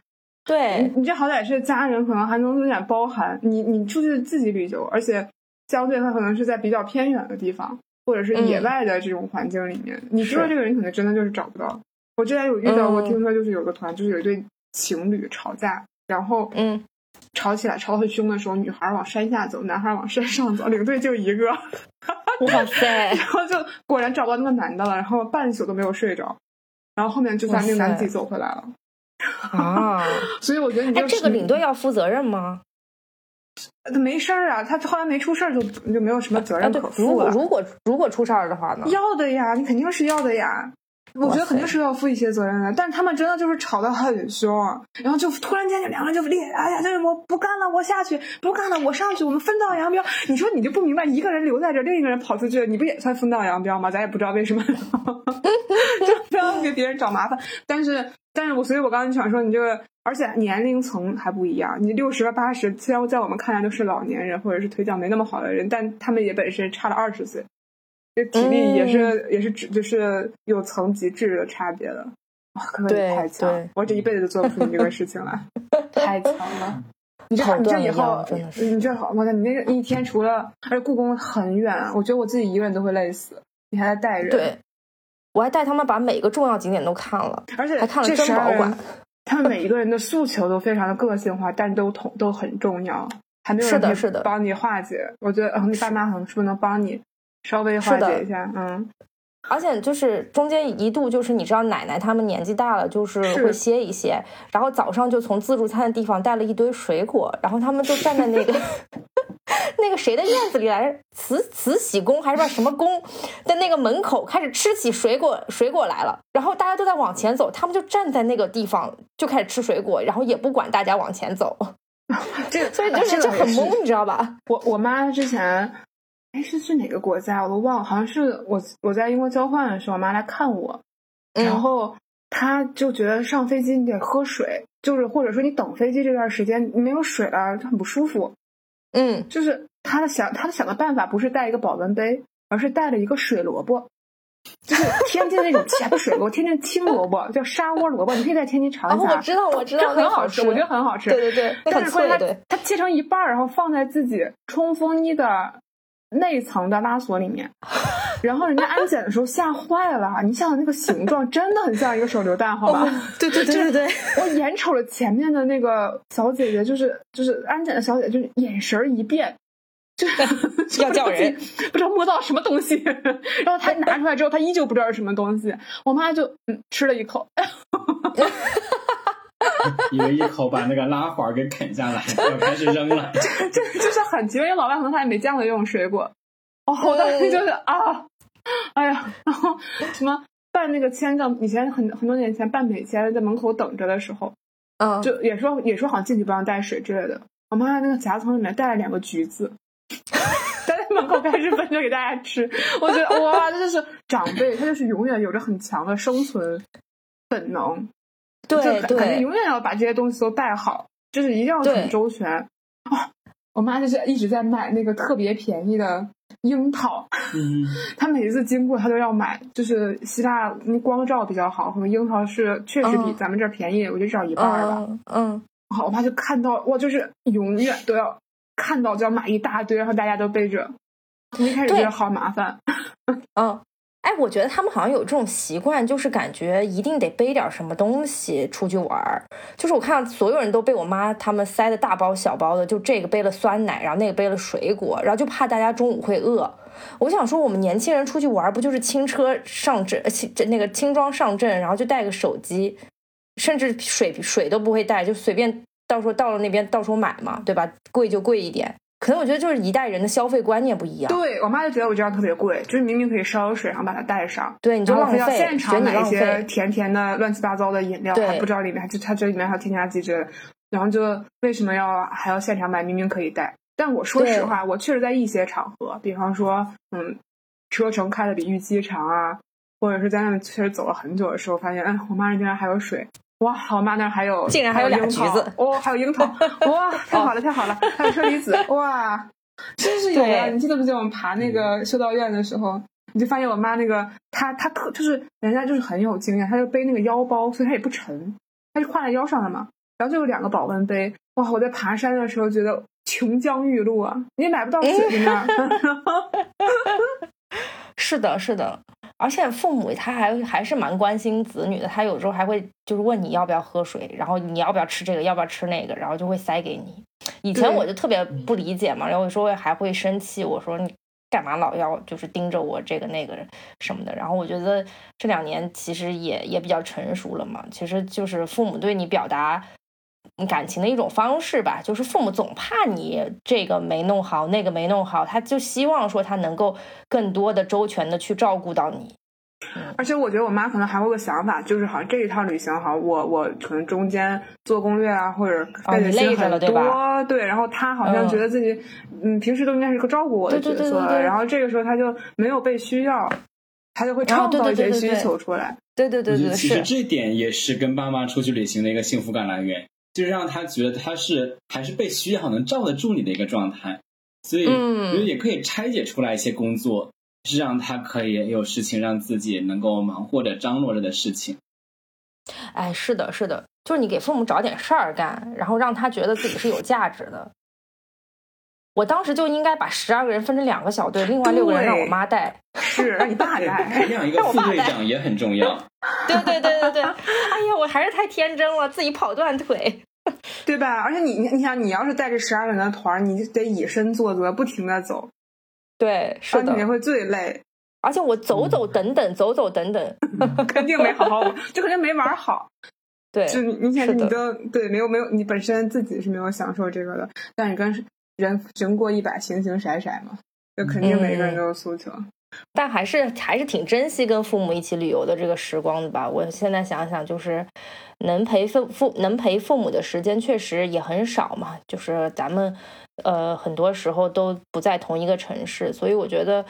对，你这好歹是家人，可能还能有点包含。你你出去自己旅游，而且相对他可能是在比较偏远的地方，或者是野嗯外的这种环境里面，你知道这个人可能真的就是找不到。我之前有遇到过，嗯听说就是有个团，就是有一对情侣吵架，然后嗯，吵起来吵得很凶的时候，女孩往山下走，男孩往山上走，领队就一个，哇塞，然后就果然找不到那个男的了，然后半宿都没有睡着，然后后面就算那个男的自己走回来了。啊！所以我觉得你哎，就这个领队要负责任吗？他没事儿啊，他后来没出事儿就就没有什么责任可，如负了。果如果如果出事儿的话呢？要的呀，你肯定是要的呀。我觉得肯定是要负一些责任的，但是他们真的就是吵得很凶，然后就突然间就两个人就裂，哎呀，就是我不干了，我下去，不干了，我上去，我们分道扬镳。你说你就不明白，一个人留在这，另一个人跑出去，你不也算分道扬镳吗？咱也不知道为什么，就不要给别人找麻烦。但是，但是我所以，我刚就想说，你这个，而且年龄层还不一样，你六十八十，虽然在我们看来都是老年人或者是腿脚没那么好的人，但他们也本身差了二十岁。这体力也是、也是只就是有层级质的差别的。哇，哥哥对你太强对，我这一辈子都做不出你这个事情来，太强了。你这你这以后你这好，我操！你那一天除了，而且故宫很远，我觉得我自己一个人都会累死，你还在带人。对，我还带他们把每个重要景点都看了，而且还看了这12人珍宝馆。他们每一个人的诉求都非常的个性化，但都同都很重要，还没有人是的帮你化解。我觉得，嗯，你爸妈可能是不是能帮你稍微化解一下？嗯，而且就是中间一度就是你知道奶奶他们年纪大了，就是是会歇一歇，然后早上就从自助餐的地方带了一堆水果，然后他们就站在那个 那个谁的院子里来着，慈慈禧宫还是不知道什么宫的那个门口开始吃起水果水果来了，然后大家都在往前走，他们就站在那个地方就开始吃水果，然后也不管大家往前走，这所以就是就很懵，你知道吧？我我妈之前，哎，是去哪个国家我都忘了，好像是我我在英国交换的时候，我妈来看我，然嗯后她就觉得上飞机你得喝水，就是或者说你等飞机这段时间你没有水了，就很不舒服。嗯，就是他的想他的想的办法不是带一个保温杯，而是带了一个水萝卜。就是天津那种甜的水萝卜，天津青萝卜 叫沙窝萝卜，你可以在天津尝啊，一下。我知道，我知道，那个很好吃，我觉得很好吃。对对对，但是关键对它它切成一半儿，然后放在自己冲锋衣的内层的拉锁里面，然后人家安检的时候吓坏了。你想想那个形状，真的很像一个手榴弹，好吧？对对对对对，我眼瞅着前面的那个小姐姐，就是就是安检的小姐，就是眼神儿一变。就是要 叫人，不知道摸到什么东西，然后她拿出来之后，她依旧不知道是什么东西。我妈就嗯吃了一口，以为一口把那个拉环给啃下来，就开始扔了。这这就是很奇怪，因为老外可能他也没见过这种水果。哦，我当时就是啊，哎呀，然后什么办那个签证，以前很很多年前办美签，在门口等着的时候，嗯，就也说也说好像进去不让带水之类的。我妈那个夹层里面带了两个橘子，站在门口开始分着给大家吃。我觉得哇，这就是长辈，他就是永远有着很强的生存本能，就对感感觉，永远要把这些东西都带好，就是一定要很周全。啊，我妈就是一直在买那个特别便宜的樱桃，嗯，她每一次经过她都要买，就是希腊那光照比较好，可能樱桃是确实比嗯咱们这儿便宜，我觉得至少一半儿吧。嗯嗯，然后我妈就看到哇，就是永远都要看到就要买一大堆，然后大家都背着。从一开始觉得好麻烦，嗯，哎，我觉得他们好像有这种习惯，就是感觉一定得背点什么东西出去玩儿。就是我看到所有人都被我妈他们塞的大包小包的，就这个背了酸奶，然后那个背了水果，然后就怕大家中午会饿。我想说，我们年轻人出去玩不就是轻车上阵，轻那个轻装上阵，然后就带个手机，甚至水水都不会带，就随便到时候到了那边到时候买嘛，对吧？贵就贵一点。可能我觉得就是一代人的消费观念不一样。对我妈就觉得我这样特别贵，就是明明可以烧水，然后把它带上，对，你就浪费，非要现场买一些费。甜甜的、乱七八糟的饮料，还不知道里面还就它这里面还有添加剂之类的，然后就为什么要还要现场买？明明可以带。但我说实话，我确实在一些场合，比方说，嗯，车程开的比预期长啊，或者是在那里确实走了很久的时候，发现，哎，我妈那竟然还有水。哇，我妈那儿还有，竟然还有俩樱桃橘子哦，还有樱桃，哇，太好了，太好了，还有车厘子，哇，真是有啊！你记得不记得我们爬那个修道院的时候，你就发现我妈那个，她她特就是人家就是很有经验，她就背那个腰包，所以她也不沉，她就挎在腰上了嘛。然后就有两个保温杯，哇！我在爬山的时候觉得琼浆玉露啊，你也买不到水在那儿。是的，是的，而且父母他还还是蛮关心子女的，他有时候还会就是问你要不要喝水，然后你要不要吃这个，要不要吃那个，然后就会塞给你。以前我就特别不理解嘛，然后有时候还会生气，我说你干嘛老要就是盯着我这个那个什么的。然后我觉得这两年其实也也比较成熟了嘛，其实就是父母对你表达。感情的一种方式吧，就是父母总怕你这个没弄好，那个没弄好，他就希望说他能够更多的周全的去照顾到你。而且我觉得我妈可能还会有个想法，就是好像这一趟旅行，好像我我可能中间做攻略啊，或者费的你累心很多，着了对吧对，然后她好像嗯觉得自己，嗯，平时都应该是个照顾我的角色，对对对对然后这个时候她就没有被需要，她就会哦创造一些对对对对对需求出来。对对对其实是，这点也是跟爸妈出去旅行的一个幸福感来源，就是让他觉得他是还是被需要、能罩得住你的一个状态。所以，嗯我觉得也可以拆解出来一些工作，是让他可以有事情让自己能够忙活着、张罗着的事情。哎，是的，是的，就是你给父母找点事儿干，然后让他觉得自己是有价值的。我当时就应该把十二个人分成两个小队，另外六个人让我妈带。是让你爸对，带，培养一个 副队长也很重要。对对对对对，哎呀，我还是太天真了，自己跑断腿。对吧？而且你你你想，你要是带着十二个人的团儿，你就得以身作则，不停的走，对，是的，你会最累，而且我走走等等，走走等等，肯定没好好玩，就肯定没玩好。对，就你你想是的你都对没有没有，你本身自己是没有享受这个的，但你跟人人过一百，形形色色嘛，这肯定每个人都有诉求。但还是还是挺珍惜跟父母一起旅游的这个时光的吧。我现在想想，就是能陪父父能陪父母的时间确实也很少嘛。就是咱们呃很多时候都不在同一个城市，所以我觉得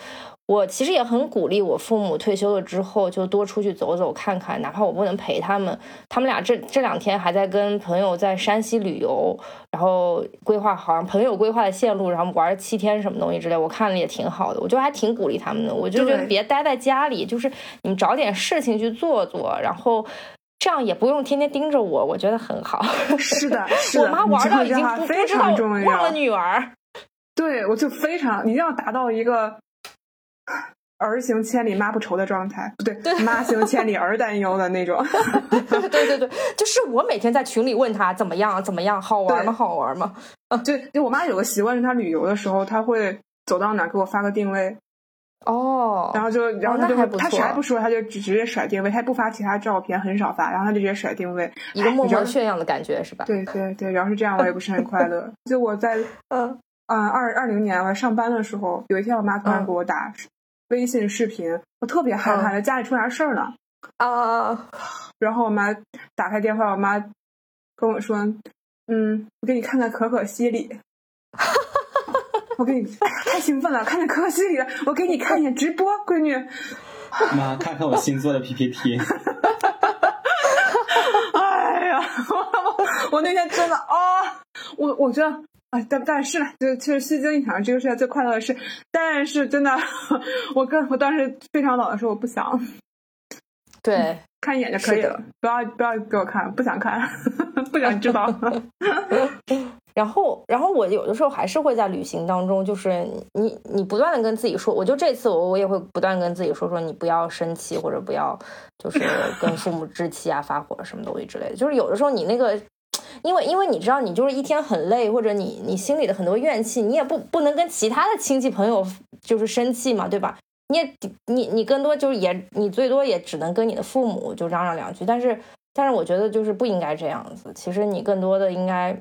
我其实也很鼓励我父母退休了之后就多出去走走看看，哪怕我不能陪他们，他们俩这这两天还在跟朋友在山西旅游，然后规划好像朋友规划的线路，然后玩七天什么东西之类，我看了也挺好的，我就还挺鼓励他们的。我就觉得别待在家里，就是你们找点事情去做做，然后这样也不用天天盯着我，我觉得很好。是的，是我，妈玩到已经不不知道常重忘了。女儿。对，我就非常一定要达到一个儿行千里妈不愁的状态，不对，妈行千里儿担忧的那种。对对对，就是我每天在群里问他怎么样怎么样，好玩吗？好玩吗？就就我妈有个习惯，是她旅游的时候，她会走到哪儿给我发个定位，哦，然后就然后哦她就会、她啥也不说，她就直直接甩定位，她也不发其他照片，很少发，然后她就直接甩定位，一个默默炫耀的感觉是吧？对对对，然后是这样，我也不是很快乐。就我在嗯嗯二二零年我上班的时候，有一天我妈突然嗯给我打微信视频，我特别害怕，家里出啥事儿了。啊，然后我妈打开电话，我妈跟我说：“嗯，我给你看看可可西里。”我给你太兴奋了，看见可可西里了，我给你看一眼直播，闺女。妈，看看我新做的 PPT。哎呀，我 我我那天真的啊、我我觉得啊，但但是呢，就其实虚惊一场，这个世界最快乐的事。但是真的，我跟我当时非常老的时候，我不想对，看一眼就可以了，不要不要给我看，不想看，不想知道。然后，然后我有的时候还是会在旅行当中，就是你你不断的跟自己说，我就这次我我也会不断跟自己说说，你不要生气，或者不要就是跟父母置气啊、发火什么东西之类的。就是有的时候你那个，因为因为你知道你就是一天很累，或者你你心里的很多怨气，你也不不能跟其他的亲戚朋友就是生气嘛，对吧？你也你你更多就是也你最多也只能跟你的父母就嚷嚷两句，但是但是我觉得就是不应该这样子，其实你更多的应该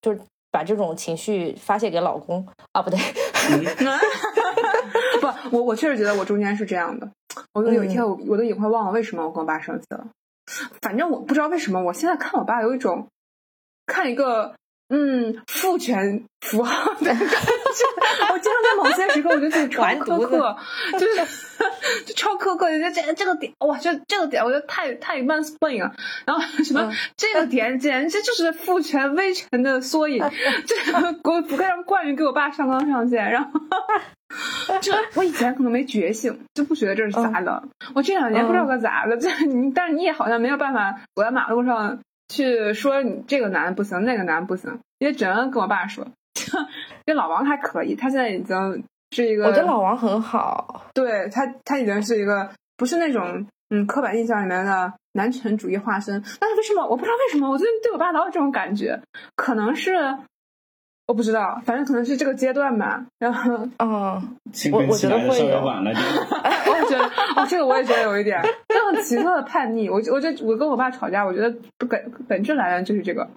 就是把这种情绪发泄给老公啊，不对，不，我我确实觉得我中间是这样的。我有一天我我都已经快忘了为什么我跟我爸生气了。反正我不知道为什么，我现在看我爸有一种看一个嗯父权符号的感觉。我经常在某些时刻，我觉得自己超苛刻，就是就超苛刻，就这这个点，哇，这这个点，我觉得太太 mansplain 了。然后什么、嗯这个点简直就是父权威权的缩影，这给我不该让冠宇给我爸上纲上线，然后。这我以前可能没觉醒，就不觉得这是咋的。我这两年不知道该咋的，这你但是你也好像没有办法走在马路上去说你这个男不行，那个男不行，因为只能跟我爸说。这老王还可以，他现在已经是一个，我觉得老王很好，对他他已经是一个不是那种嗯刻板印象里面的男权主义化身。但是为什么我不知道为什么我最近对我爸老有这种感觉？可能是我不知道，反正可能是这个阶段吧。然后嗯，青春期来的稍微晚了点。我也觉得，哦，这个我也觉得有一点，这种奇特的叛逆。我我觉得我跟我爸吵架，我觉得本本质来源就是这个，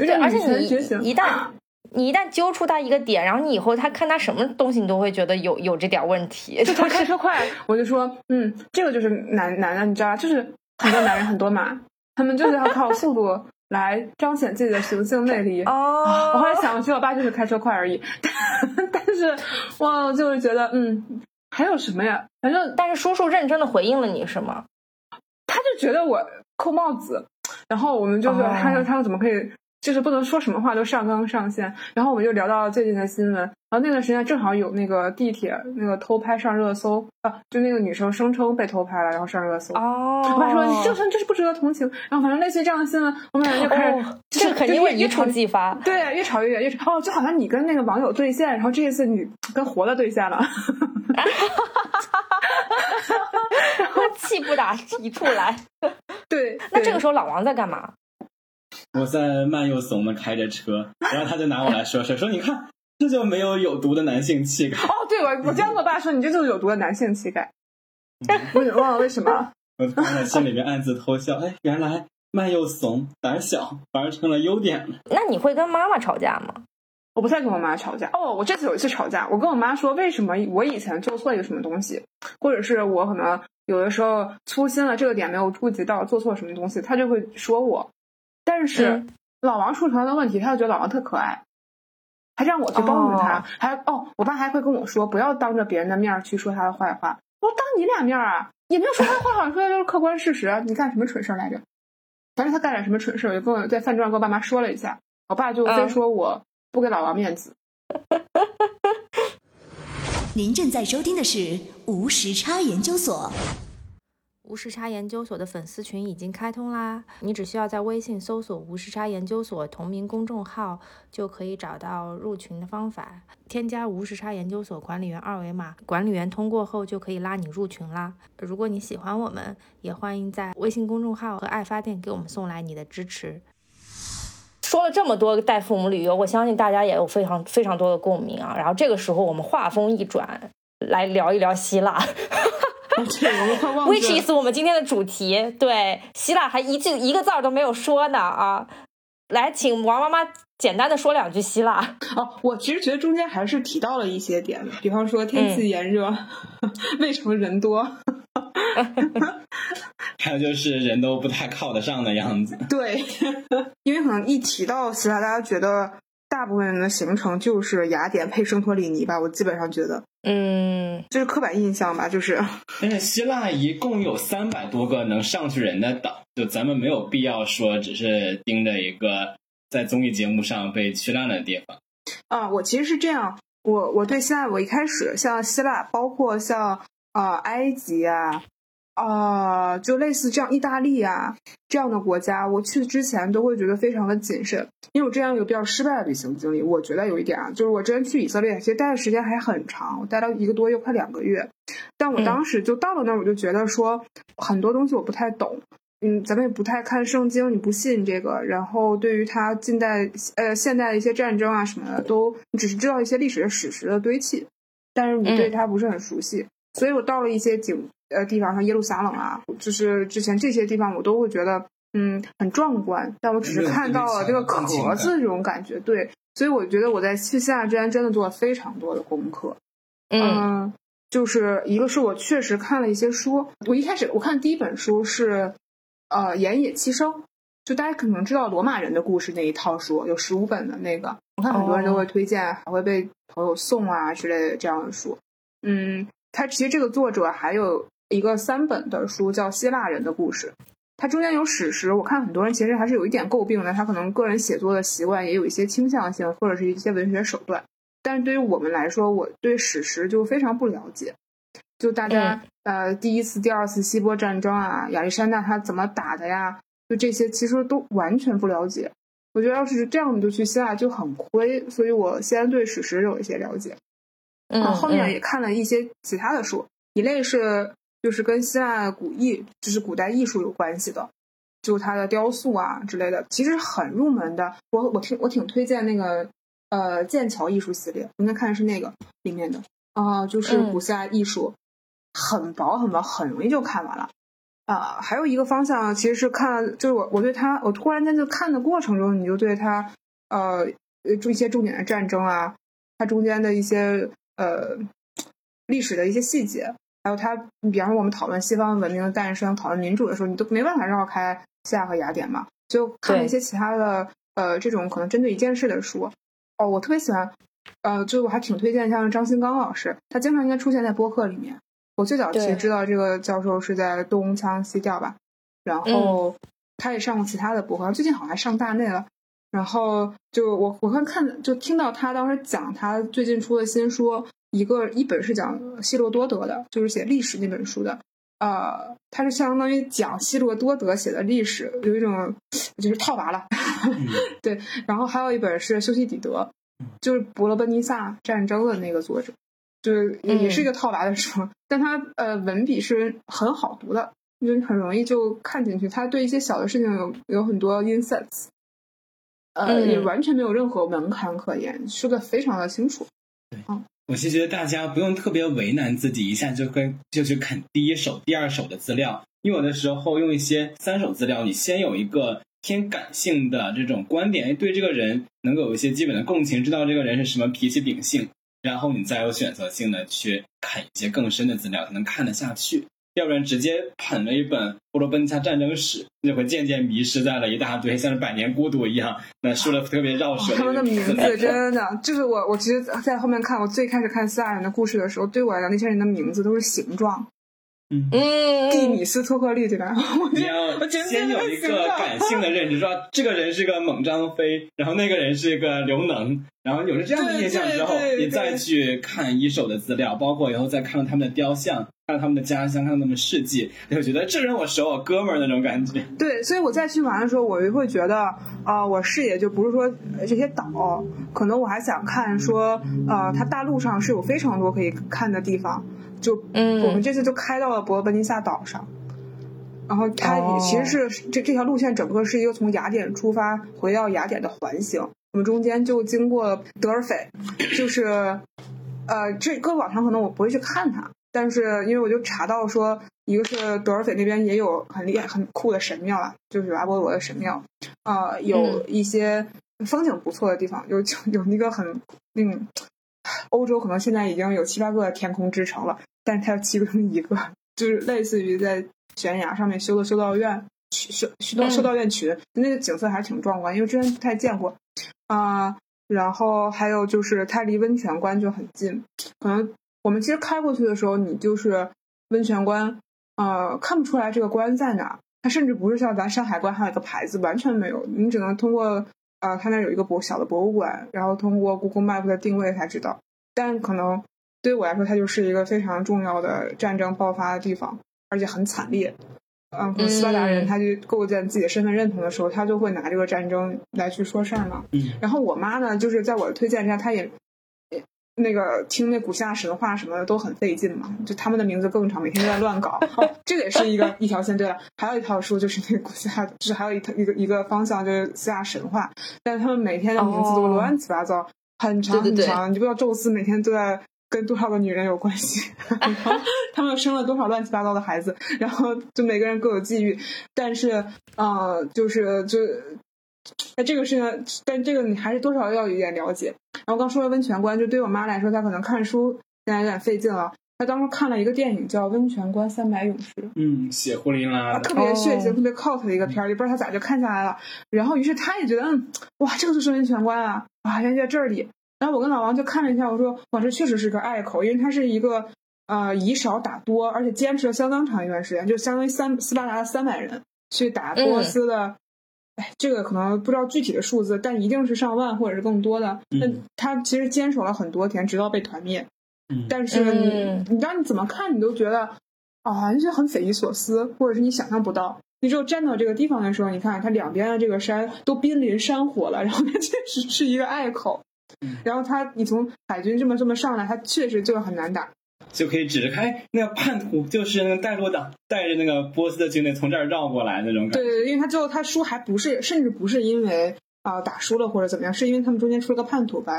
有，点而且你权觉醒。一旦你一旦揪出他一个点，然后你以后他看他什么东西，你都会觉得有有这点问题。就他开车 快，我就说，嗯，这个就是男男的，你知道，就是很多男人很多嘛，他们就是要靠速度来彰显自己的雄性魅力。哦，我后来想，其实我爸就是开车快而已，但是我就是觉得，嗯，还有什么呀？反正但是叔叔认真的回应了你是吗？他就觉得我扣帽子，然后我们就是，哦他说他说怎么可以，就是不能说什么话都上纲上线。然后我们就聊到最近的新闻，然后那段时间正好有那个地铁那个偷拍上热搜啊，就那个女生声称被偷拍了，然后上热搜。哦，我爸说你这真是不值得同情。然后反正类似于这样的新闻，我们俩就开始，哦，就是这个肯定会一触即发。对，越吵越远，越吵哦，就好像你跟那个网友对线，然后这一次你跟活的对线了。然 后气不打一处来。对，那这个时时候老王在干嘛？我在慢又怂的开着车，然后他就拿我来说事，说你看这就没有有毒的男性气概。哦，对我我这样跟我爸说，你这就是有毒的男性气概。我也忘了为什么。我刚在心里面暗自偷笑，哎，原来慢又怂、胆小反而成了优点了。那你会跟妈妈吵架吗？我不太跟我妈吵架。哦，我这次有一次吵架，我跟我妈说，为什么我以前做错一个什么东西，或者是我可能有的时候粗心了，这个点没有触及到，做错什么东西，她就会说我。但是、嗯老王出同样的问题，他就觉得老王特可爱，还让我去帮助他，哦还哦，我爸还会跟我说，不要当着别人的面去说他的坏话。我说当你俩面啊，也没有说他坏话，说的就是客观事实。啊你干什么蠢事儿来着？反正他干点什么蠢事我，就跟我在饭桌上跟我爸妈说了一下，我爸就非嗯说我不给老王面子。您正在收听的是无时差研究所。无时差研究所的粉丝群已经开通啦！你只需要在微信搜索“无时差研究所”同名公众号，就可以找到入群的方法。添加无时差研究所管理员二维码，管理员通过后就可以拉你入群啦。如果你喜欢我们，也欢迎在微信公众号和爱发电给我们送来你的支持。说了这么多带父母旅游，我相信大家也有非常非常多的共鸣啊。然后这个时候，我们话锋一转，来聊一聊希腊。对，我们快忘 Which is 我们今天的主题。对，希腊还一句一个字儿都没有说呢啊！来，请王妈妈简单的说两句希腊。哦。我其实觉得中间还是提到了一些点的，比方说天气炎热，为什么人多？还有就是人都不太靠得上的样子。对，因为可能一提到希腊，大家觉得大部分人的行程就是雅典配圣托里尼吧。我基本上觉得嗯，就是刻板印象吧，就是但是希腊一共有三百多个能上去人的岛，就咱们没有必要说只是盯着一个在综艺节目上被去烂的地方。啊，我其实是这样，我我对希腊，我一开始像希腊，包括像呃埃及啊，啊、就类似这样意大利啊这样的国家，我去之前都会觉得非常的谨慎，因为我之前有个比较失败的旅行经历，我觉得有一点啊，就是我之前去以色列，其实待的时间还很长，我待了一个多月，快两个月，但我当时就到了那儿，我就觉得说很多东西我不太懂。嗯，咱们也不太看圣经，你不信这个。然后对于他近代呃现代的一些战争啊什么的，都你只是知道一些历史的史实的堆砌，但是你对它不是很熟悉。所以我到了一些景呃地方，像耶路撒冷啊，就是之前这些地方，我都会觉得嗯很壮观，但我只是看到了这个壳子这种感觉。对，所以我觉得我在去希腊之前真的做了非常多的功课。嗯嗯，就是一个是我确实看了一些书，我一开始我看第一本书是呃岩野七生，就大家可能知道罗马人的故事那一套书，有十五本的那个，我看很多人都会推荐，还会被朋友送啊之类的这样的书。嗯，他其实这个作者还有一个三本的书叫《希腊人的故事》，它中间有史实，我看很多人其实还是有一点诟病的，他可能个人写作的习惯也有一些倾向性，或者是一些文学手段。但是对于我们来说，我对史实就非常不了解。就大家、呃第一次、第二次希波战争啊，亚历山大他怎么打的呀？就这些其实都完全不了解。我觉得要是这样就去希腊就很亏，所以我先对史实有一些了解。嗯，啊，后面嗯也看了一些其他的书，一类是就是跟希腊古艺，就是古代艺术有关系的，就它的雕塑啊之类的，其实很入门的。我我挺我挺推荐那个呃剑桥艺术系列，应该看的是那个里面的啊、就是嗯古希腊艺术，很薄很薄，很容易就看完了。啊、还有一个方向其实是看，就是我我对它，我突然间就看的过程中，你就对它呃呃一些重点的战争啊，它中间的一些呃历史的一些细节，还有它，比方说我们讨论西方文明的诞生，讨论民主的时候，你都没办法绕开希腊和雅典嘛，就看一些其他的呃这种可能针对一件事的书。哦，我特别喜欢，呃，就我还挺推荐像张新刚老师，他经常应该出现在播客里面。我最早其实知道这个教授是在东腔西调吧，然后他也上过其他的播客，最近好像还上大内了。然后就我我看看就听到他当时讲他最近出的新书，一个一本是讲希罗多德的，就是写历史那本书的，呃，它是相当于讲希罗多德写的历史，有一种就是套娃了，对。然后还有一本是修昔底德，就是伯罗奔尼撒战争的那个作者，就是也是一个套娃的书，但他呃文笔是很好读的，就是很容易就看进去。他对一些小的事情有有很多 insights，呃，嗯也完全没有任何门槛可言，说的非常的清楚。我是觉得大家不用特别为难自己，一下就跟就去啃第一手、第二手的资料，因为有的时候用一些三手资料，你先有一个偏感性的这种观点，对这个人能够有一些基本的共情，知道这个人是什么脾气秉性，然后你再有选择性的去看一些更深的资料，才能看得下去。要不然直接捧了一本《波罗奔加战争史》，就会渐渐迷失在了一大堆像是《百年孤独》一样，那说的特别绕舌。哦他们的名字真的就是我，我其实，在后面看我最开始看希腊人的故事的时候，对我来讲，那些人的名字都是形状，嗯，嗯，蒂米斯托克利对吧？我你要先有一个感性的认知，说这个人是个猛张飞，然后那个人是一个刘能，然后有了这样的印象之后，你再去看一手的资料，包括以后再看到他们的雕像，看到他们的家乡，看到他们的事迹，你会觉得这人我熟，我哥们儿那种感觉。对，所以我再去玩的时候，我就会觉得，啊、我视野就不是说呃这些岛，可能我还想看说，呃，它大陆上是有非常多可以看的地方，就嗯我们这次就开到了伯罗奔尼撒岛上。然后它哦其实是、这这条路线整个是一个从雅典出发回到雅典的环形，我们中间就经过德尔斐，就是呃，这搁网上可能我不会去看它，但是因为我就查到说，一个是德尔斐那边也有很厉害、很酷的神庙啊，就是阿波罗的神庙，呃，有一些风景不错的地方，有就有那个很那种欧洲可能现在已经有七八个天空之城了，但是它有其中一个就是类似于在悬崖上面修的修道院。修修修道院群，那个景色还是挺壮观，因为之前不太见过啊、然后还有就是它离温泉关就很近，可能我们其实开过去的时候，你就是温泉关，呃，看不出来这个关在哪儿。它甚至不是像咱山海关还有一个牌子，完全没有，你只能通过呃，它那儿有一个博小的博物馆，然后通过 Google Map 的定位才知道。但可能对于我来说，它就是一个非常重要的战争爆发的地方，而且很惨烈。嗯，可能斯巴达人嗯他去构建自己的身份认同的时候，他就会拿这个战争来去说事儿嘛。嗯然后我妈呢，就是在我的推荐之下，她也也那个听那古希腊神话什么的都很费劲嘛，就他们的名字更长，每天都在乱搞。哦，这个也是一个一条线。对了，还有一套书就是那个古希腊，就是还有一套一个一个方向就是希腊神话，但是他们每天的名字都哦乱七八糟，很长对对对很长，你不知道宙斯每天都在。跟多少个女人有关系？然后他们生了多少乱七八糟的孩子？然后就每个人各有际遇，但是，呃，就是就，哎，这个事情，但这个你还是多少要有一点了解。然后刚说了温泉关，就对我妈来说，她可能看书现在有点费劲了。她当时看了一个电影叫《温泉关三百勇士》，嗯，血呼淋啊，拉，特别血腥、哦特别 cult 的一个片儿，也不知道她咋就看下来了。然后于是她也觉得，嗯，哇，这个就是温泉关啊，啊，原来在这里。然后我跟老王就看了一下，我说，哇，这确实是个隘口，因为它是一个呃以少打多，而且坚持了相当长一段时间，就相当于三斯巴达的三百人去打波斯的。哎，这个可能不知道具体的数字，但一定是上万或者是更多的。那嗯他其实坚守了很多天，直到被团灭。嗯但是你、当你怎么看，你都觉得啊，就很匪夷所思，或者是你想象不到。你只有站到这个地方的时候，你看它两边的这个山都濒临山火了，然后它确实是一个隘口。嗯然后它，你从海军这么这么上来，它确实就很难打。就可以指着看，哎，那个叛徒就是那个带路党带着那个波斯的军队从这儿绕过来那种感觉。对对，对因为他最后他输还不是，甚至不是因为啊、打输了或者怎么样，是因为他们中间出了个叛徒，把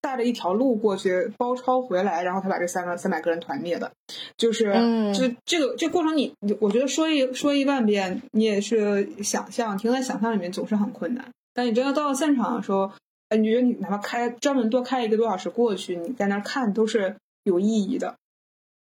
带了一条路过去包抄回来，然后他把这三个三百个人团灭的。就是，嗯就这个这过程你，你我觉得说一说一万遍，你也是想象，停在想象里面总是很困难。但你真的到了现场的时候，哎你觉得你哪怕开专门多开一个多小时过去，你在那儿看都是有意义的。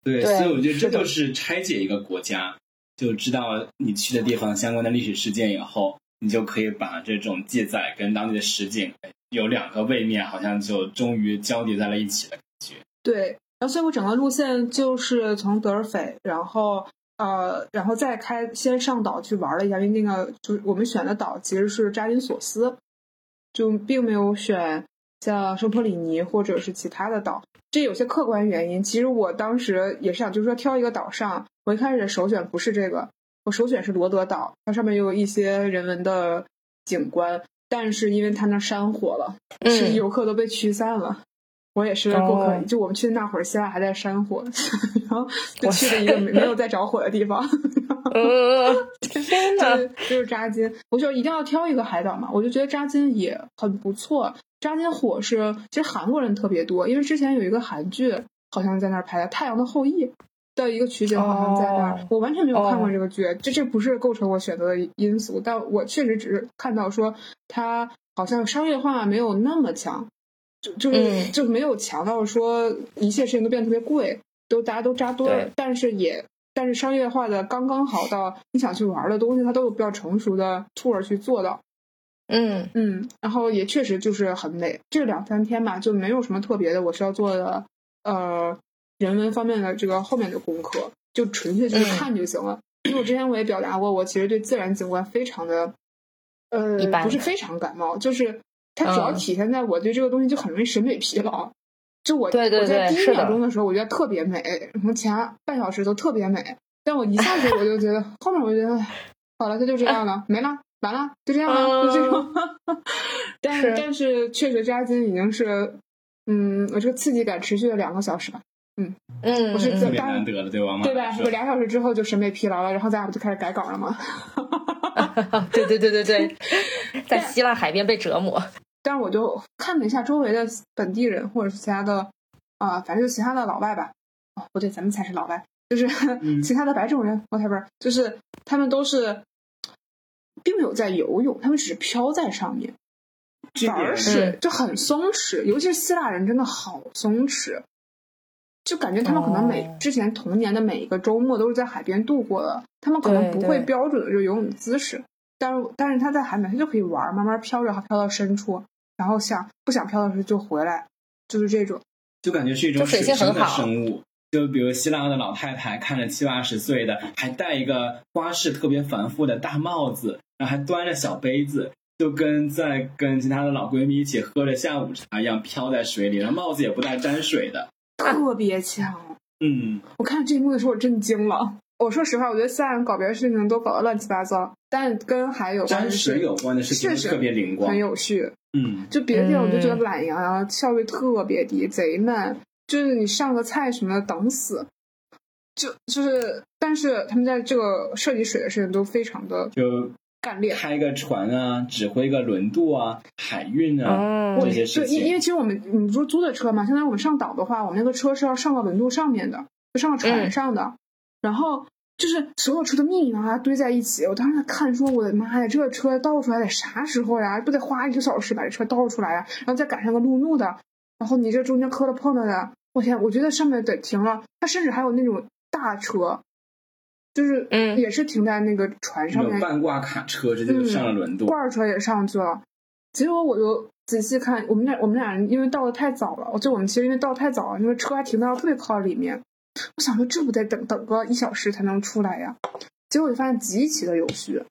对，对所以我觉得这就是拆解一个国家，就知道你去的地方相关的历史事件以后，你就可以把这种记载跟当地的实景有两个位面，好像就终于交叠在了一起的感觉。对，然后所以我整个路线就是从德尔斐，然后呃，然后再开先上岛去玩了一下，因为那个就是我们选的岛其实是扎金索斯，就并没有选像圣托里尼或者是其他的岛。这有些客观原因，其实我当时也是想，就是说挑一个岛上，我一开始首选不是这个，我首选是罗德岛，它上面有一些人文的景观，但是因为它那儿山火了，是嗯游客都被驱散了。我也是够可以，哦就我们去的那会儿，希腊还在山火，然后就去了一个没没有在着火的地方，呃，天哪！就是就是扎金。我就一定要挑一个海岛嘛，我就觉得扎金也很不错。扎金火是其实韩国人特别多，因为之前有一个韩剧好像在那儿拍的《太阳的后裔》的一个取景，好像在那儿。哦我完全没有看过哦这个剧，这这不是构成我选择的因素，但我确实只是看到说它好像商业化没有那么强。就就是、嗯就是没有强到说一切事情都变得特别贵，都大家都扎堆但是也但是商业化的刚刚好到你想去玩的东西，它都有比较成熟的 tour 去做到，嗯嗯，然后也确实就是很美，这两三天吧就没有什么特别的我需要做的呃人文方面的这个后面的功课，就纯粹就是嗯看就行了。因为我之前我也表达过，我其实对自然景观非常的呃不是非常感冒，就是它主要嗯体现在我对这个东西就很容易审美疲劳。就我对对我在第一秒钟的时候，我觉得特别美，然后前半小时都特别美，但我一下子我就觉得后面我就觉得好了，它就这样了，没了，完了，就这样了，就这样。但是但是确实扎金已经是，嗯，我这个刺激感持续了两个小时吧，嗯嗯，我是嗯特别难得了，对吧？马对吧我俩小时之后就审美疲劳了，然后咱俩不就开始改稿了吗？对对对对对，在希腊海边被折磨。但是我就看了一下周围的本地人或者是其他的，啊、反正就其他的老外吧。哦，不对，咱们才是老外，就是、嗯。其他的白种人，whatever，就是他们都是并没有在游泳，他们只是飘在上面，反而是就很松弛，尤其是希腊人真的好松弛，就感觉他们可能每、哦。之前童年的每一个周末都是在海边度过的，他们可能不会标准的就游泳姿势，但是但是它在海里面他就可以玩，慢慢飘着，飘到深处，然后想不想飘的时候就回来，就是这种。就感觉是一种水性生的生物。就比如希腊的老太太，看着七八十岁的，还戴一个花式特别繁复的大帽子，然后还端着小杯子，就跟在跟其他的老闺蜜一起喝着下午茶一样，飘在水里，然后帽子也不带沾水的。特别强。嗯，我看这一幕的时候，我震惊了。我说实话，我觉得希腊人搞别的事情都搞得乱七八糟，但跟海有关沾的是水有关的事情确实特别灵光很。有序。嗯，就别的地方我就觉得嗯懒洋洋，效率特别低，贼慢。就是你上个菜什么的等死，就就是，但是他们在这个涉及水的事情都非常的就干练。开个船啊，指挥个轮渡啊，海运啊，嗯我这些事对，因因。为其实我们你说租的车嘛，相当于我们上岛的话，我们那个车是要上到轮渡上面的，就上到船嗯上的，然后就是所有车的密密麻麻堆在一起。我当时在看，说我的妈呀，这个车倒出来得啥时候呀？不得花一个小时把这车倒出来呀？然后再赶上个路怒的，然后你这中间磕了碰了的，我天，我觉得上面得停了。它甚至还有那种大车，就是嗯也是停在那个船上面，半挂卡车直接就上了轮渡。罐儿车也上去了。结果我就仔细看，我们俩我们俩人因为到的太早了，就我们其实因为到太早了，那个车还停到特别靠里面。我想说这不得等等个一小时才能出来呀？结果就发现极其的有序，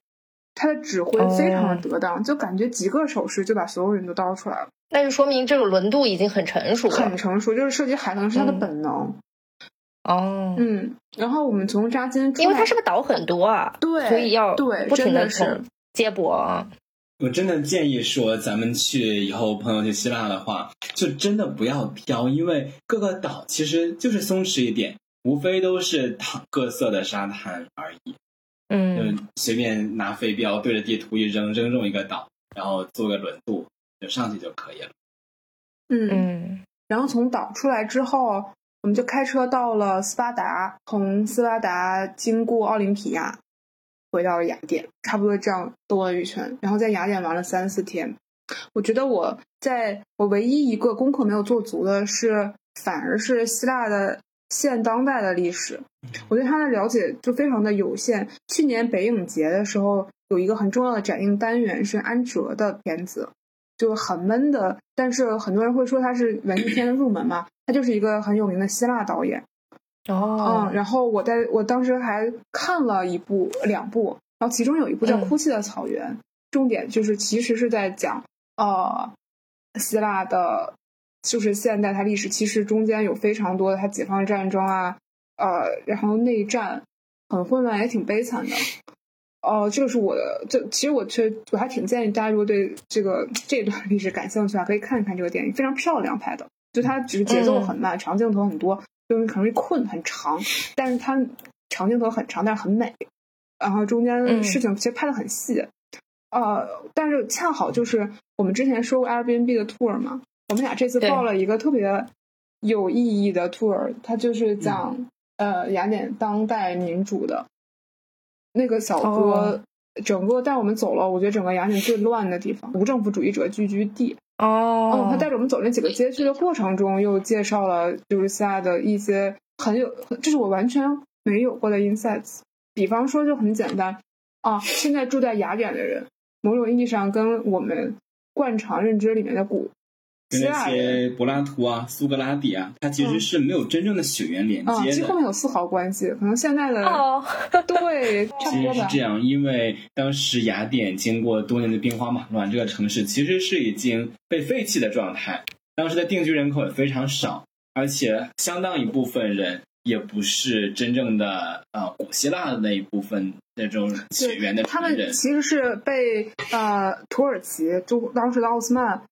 他的指挥非常的得当，就感觉几个手势就把所有人都倒出来了，那就说明这个轮渡已经很成熟了。很成熟。就是涉及海能是他的嗯本能，哦，嗯。然后我们从扎金，因为它是不是岛很多啊，对所以要对不停真的是接驳啊。我真的建议说，咱们去以后朋友去希腊的话，就真的不要飘，因为各个岛其实就是松弛一点，无非都是躺各色的沙滩而已。嗯就随便拿飞镖对着地图一扔，扔中一个岛，然后做个轮渡就上去就可以了。嗯嗯然后从岛出来之后，我们就开车到了斯巴达，从斯巴达经过奥林匹亚，回到了雅典，差不多这样兜了一圈。然后在雅典玩了三四天，我觉得我在我唯一一个功课没有做足的是，反而是希腊的现当代的历史。我对它的了解就非常的有限。去年北影节的时候，有一个很重要的展映单元是安哲的片子，就很闷的，但是很多人会说它是文艺片的入门嘛。他就是一个很有名的希腊导演。哦，嗯，然后我在我当时还看了一部两部，然后其中有一部叫《哭泣的草原》，重点就是其实是在讲呃希腊的，就是现代它历史，其实中间有非常多的它解放战争啊，呃，然后内战很混乱，也挺悲惨的。哦，这个是我的，这其实我却我还挺建议大家，如果对这个这段历史感兴趣啊，可以看一看这个电影，非常漂亮拍的，就它只是节奏很慢，长镜头很多。就是很容易困，很长，但是它长镜头很长，但是很美，然后中间事情其实拍的很细，呃，但是恰好就是我们之前说过 Airbnb 的 tour 嘛，我们俩这次报了一个特别有意义的 tour，它就是讲呃雅典当代民主的。那个小哥，整个带我们走了，我觉得整个雅典最乱的地方，无政府主义者聚居地。哦，他带着我们走那几个街区的过程中，又介绍了就是下的一些很有，这是我完全没有过的 insights。比方说，就很简单啊，现在住在雅典的人，某种意义上跟我们惯常认知里面的古跟那些柏拉图啊、苏格拉底啊，他其实是没有真正的血缘连接的，几乎没有丝毫关系。可能现在的哦，对，其实是这样，因为当时雅典经过多年的兵荒马乱，这个城市其实是已经被废弃的状态。当时的定居人口也非常少，而且相当一部分人也不是真正的呃古希腊的那一部分那种血缘的他们其实是被呃土耳其就当时的奥斯曼。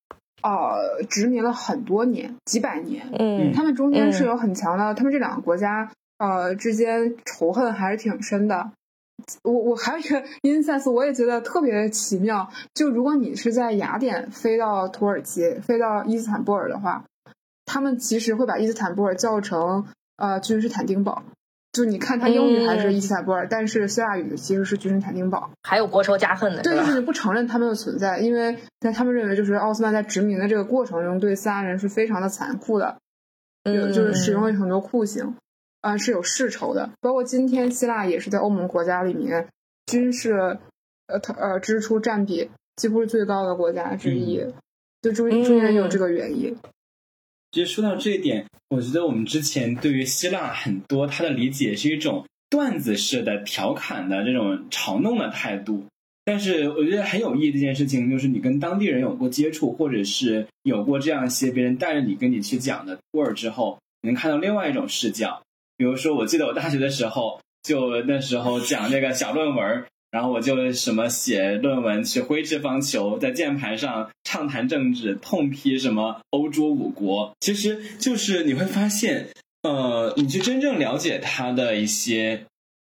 呃，殖民了很多年，几百年。嗯，他们中间是有很强的，他们这两个国家呃之间仇恨还是挺深的。我我还有一个 insight，我也觉得特别奇妙。就如果你是在雅典飞到土耳其，飞到伊斯坦布尔的话，他们其实会把伊斯坦布尔叫成呃君士坦丁堡。就你看，他英语还是伊斯坦布尔，但是希腊语其实是君士坦丁堡，还有国仇家恨的，对，就是不承认他们的存在，因为在他们认为，就是奥斯曼在殖民的这个过程中，对希腊人是非常的残酷的，有就是使用了很多酷刑，啊，是有世仇的。包括今天，希腊也是在欧盟国家里面军事呃呃支出占比几乎是最高的国家之一，就中中间有这个原因。其实说到这一点，我觉得我们之前对于希腊很多他的理解是一种段子式的、调侃的这种嘲弄的态度。但是我觉得很有意义的一件事情，就是你跟当地人有过接触，或者是有过这样一些别人带着你跟你去讲的 tour 之后，能看到另外一种视角。比如说，我记得我大学的时候，就那时候讲那个小论文。然后我就什么写论文，去挥斥方遒，在键盘上畅谈政治，痛批什么欧洲五国。其实就是你会发现，呃，你去真正了解他的一些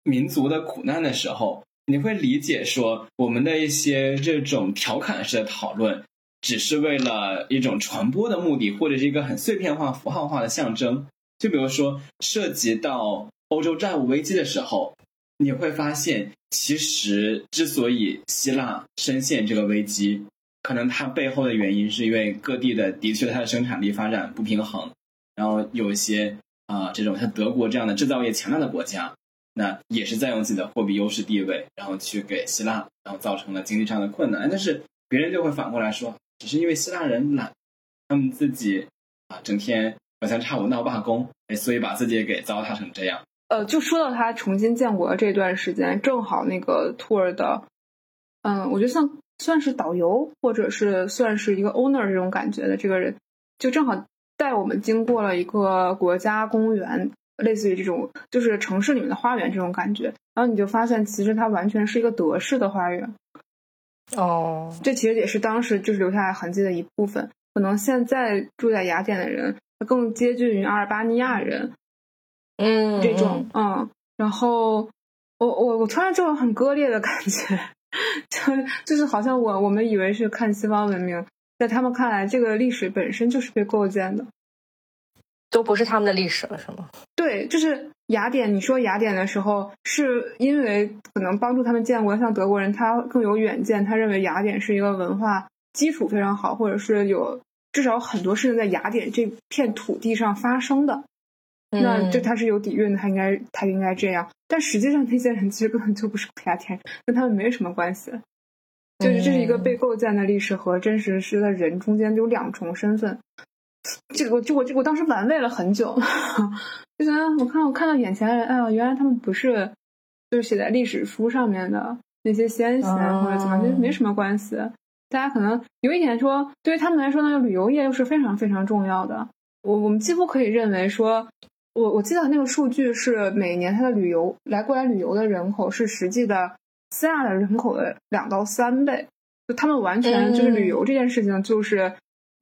民族的苦难的时候，你会理解说，我们的一些这种调侃式的讨论，只是为了一种传播的目的，或者是一个很碎片化、符号化的象征。就比如说涉及到欧洲债务危机的时候。你会发现，其实之所以希腊深陷这个危机，可能它背后的原因是因为各地的的确它的生产力发展不平衡，然后有一些啊这种像德国这样的制造业强大的国家，那也是在用自己的货币优势地位，然后去给希腊，然后造成了经济上的困难。但是别人就会反过来说，只是因为希腊人懒，他们自己啊整天隔三差五闹罢工，哎，所以把自己给糟蹋成这样。呃，就说到他重新建国这段时间，正好那个 tour 的，嗯，我觉得像算是导游，或者是算是一个 owner 这种感觉的这个人，就正好带我们经过了一个国家公园，类似于这种就是城市里面的花园这种感觉，然后你就发现其实它完全是一个德式的花园。哦，这其实也是当时就是留下来痕迹的一部分。可能现在住在雅典的人，更接近于阿尔巴尼亚人。嗯，这种嗯，然后我我我突然就有很割裂的感觉，就就是好像我我们以为是看西方文明，在他们看来，这个历史本身就是被构建的，都不是他们的历史了，是吗？对，就是雅典。你说雅典的时候，是因为可能帮助他们建国，像德国人，他更有远见，他认为雅典是一个文化基础非常好，或者是有至少很多事情在雅典这片土地上发生的，那这嗯他是有底蕴的，他应该他应该这样。但实际上那些人其实根本就不是雅典人，跟他们没什么关系。就是这是一个嗯被构建的历史和真实是的人中间有两重身份。这个我就我这我当时玩味了很久，就觉得我看我看到眼前的人，哎呀，原来他们不是就是写在历史书上面的那些先贤哦或者怎么样，就没什么关系。大家可能有一点说，对于他们来说呢，旅游业又是非常非常重要的。我我们几乎可以认为说，我我记得那个数据是每年它的旅游来过来旅游的人口是实际的希腊的人口的两到三倍，就他们完全就是旅游这件事情就是。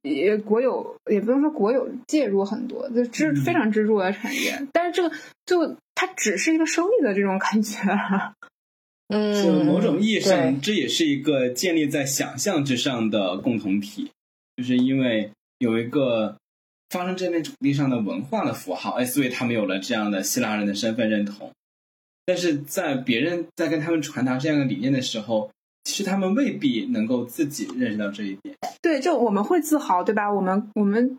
也国有也不能说国有介入很多，就支嗯。非常支柱的产业，但是这个就它只是一个生意的这种感觉，嗯，就某种意义上，这也是一个建立在想象之上的共同体，就是因为有一个发生这片土地上的文化的符号，哎，所以他们有了这样的希腊人的身份认同。但是在别人在跟他们传达这样的理念的时候，其实他们未必能够自己认识到这一点。对，就我们会自豪，对吧？我们我们，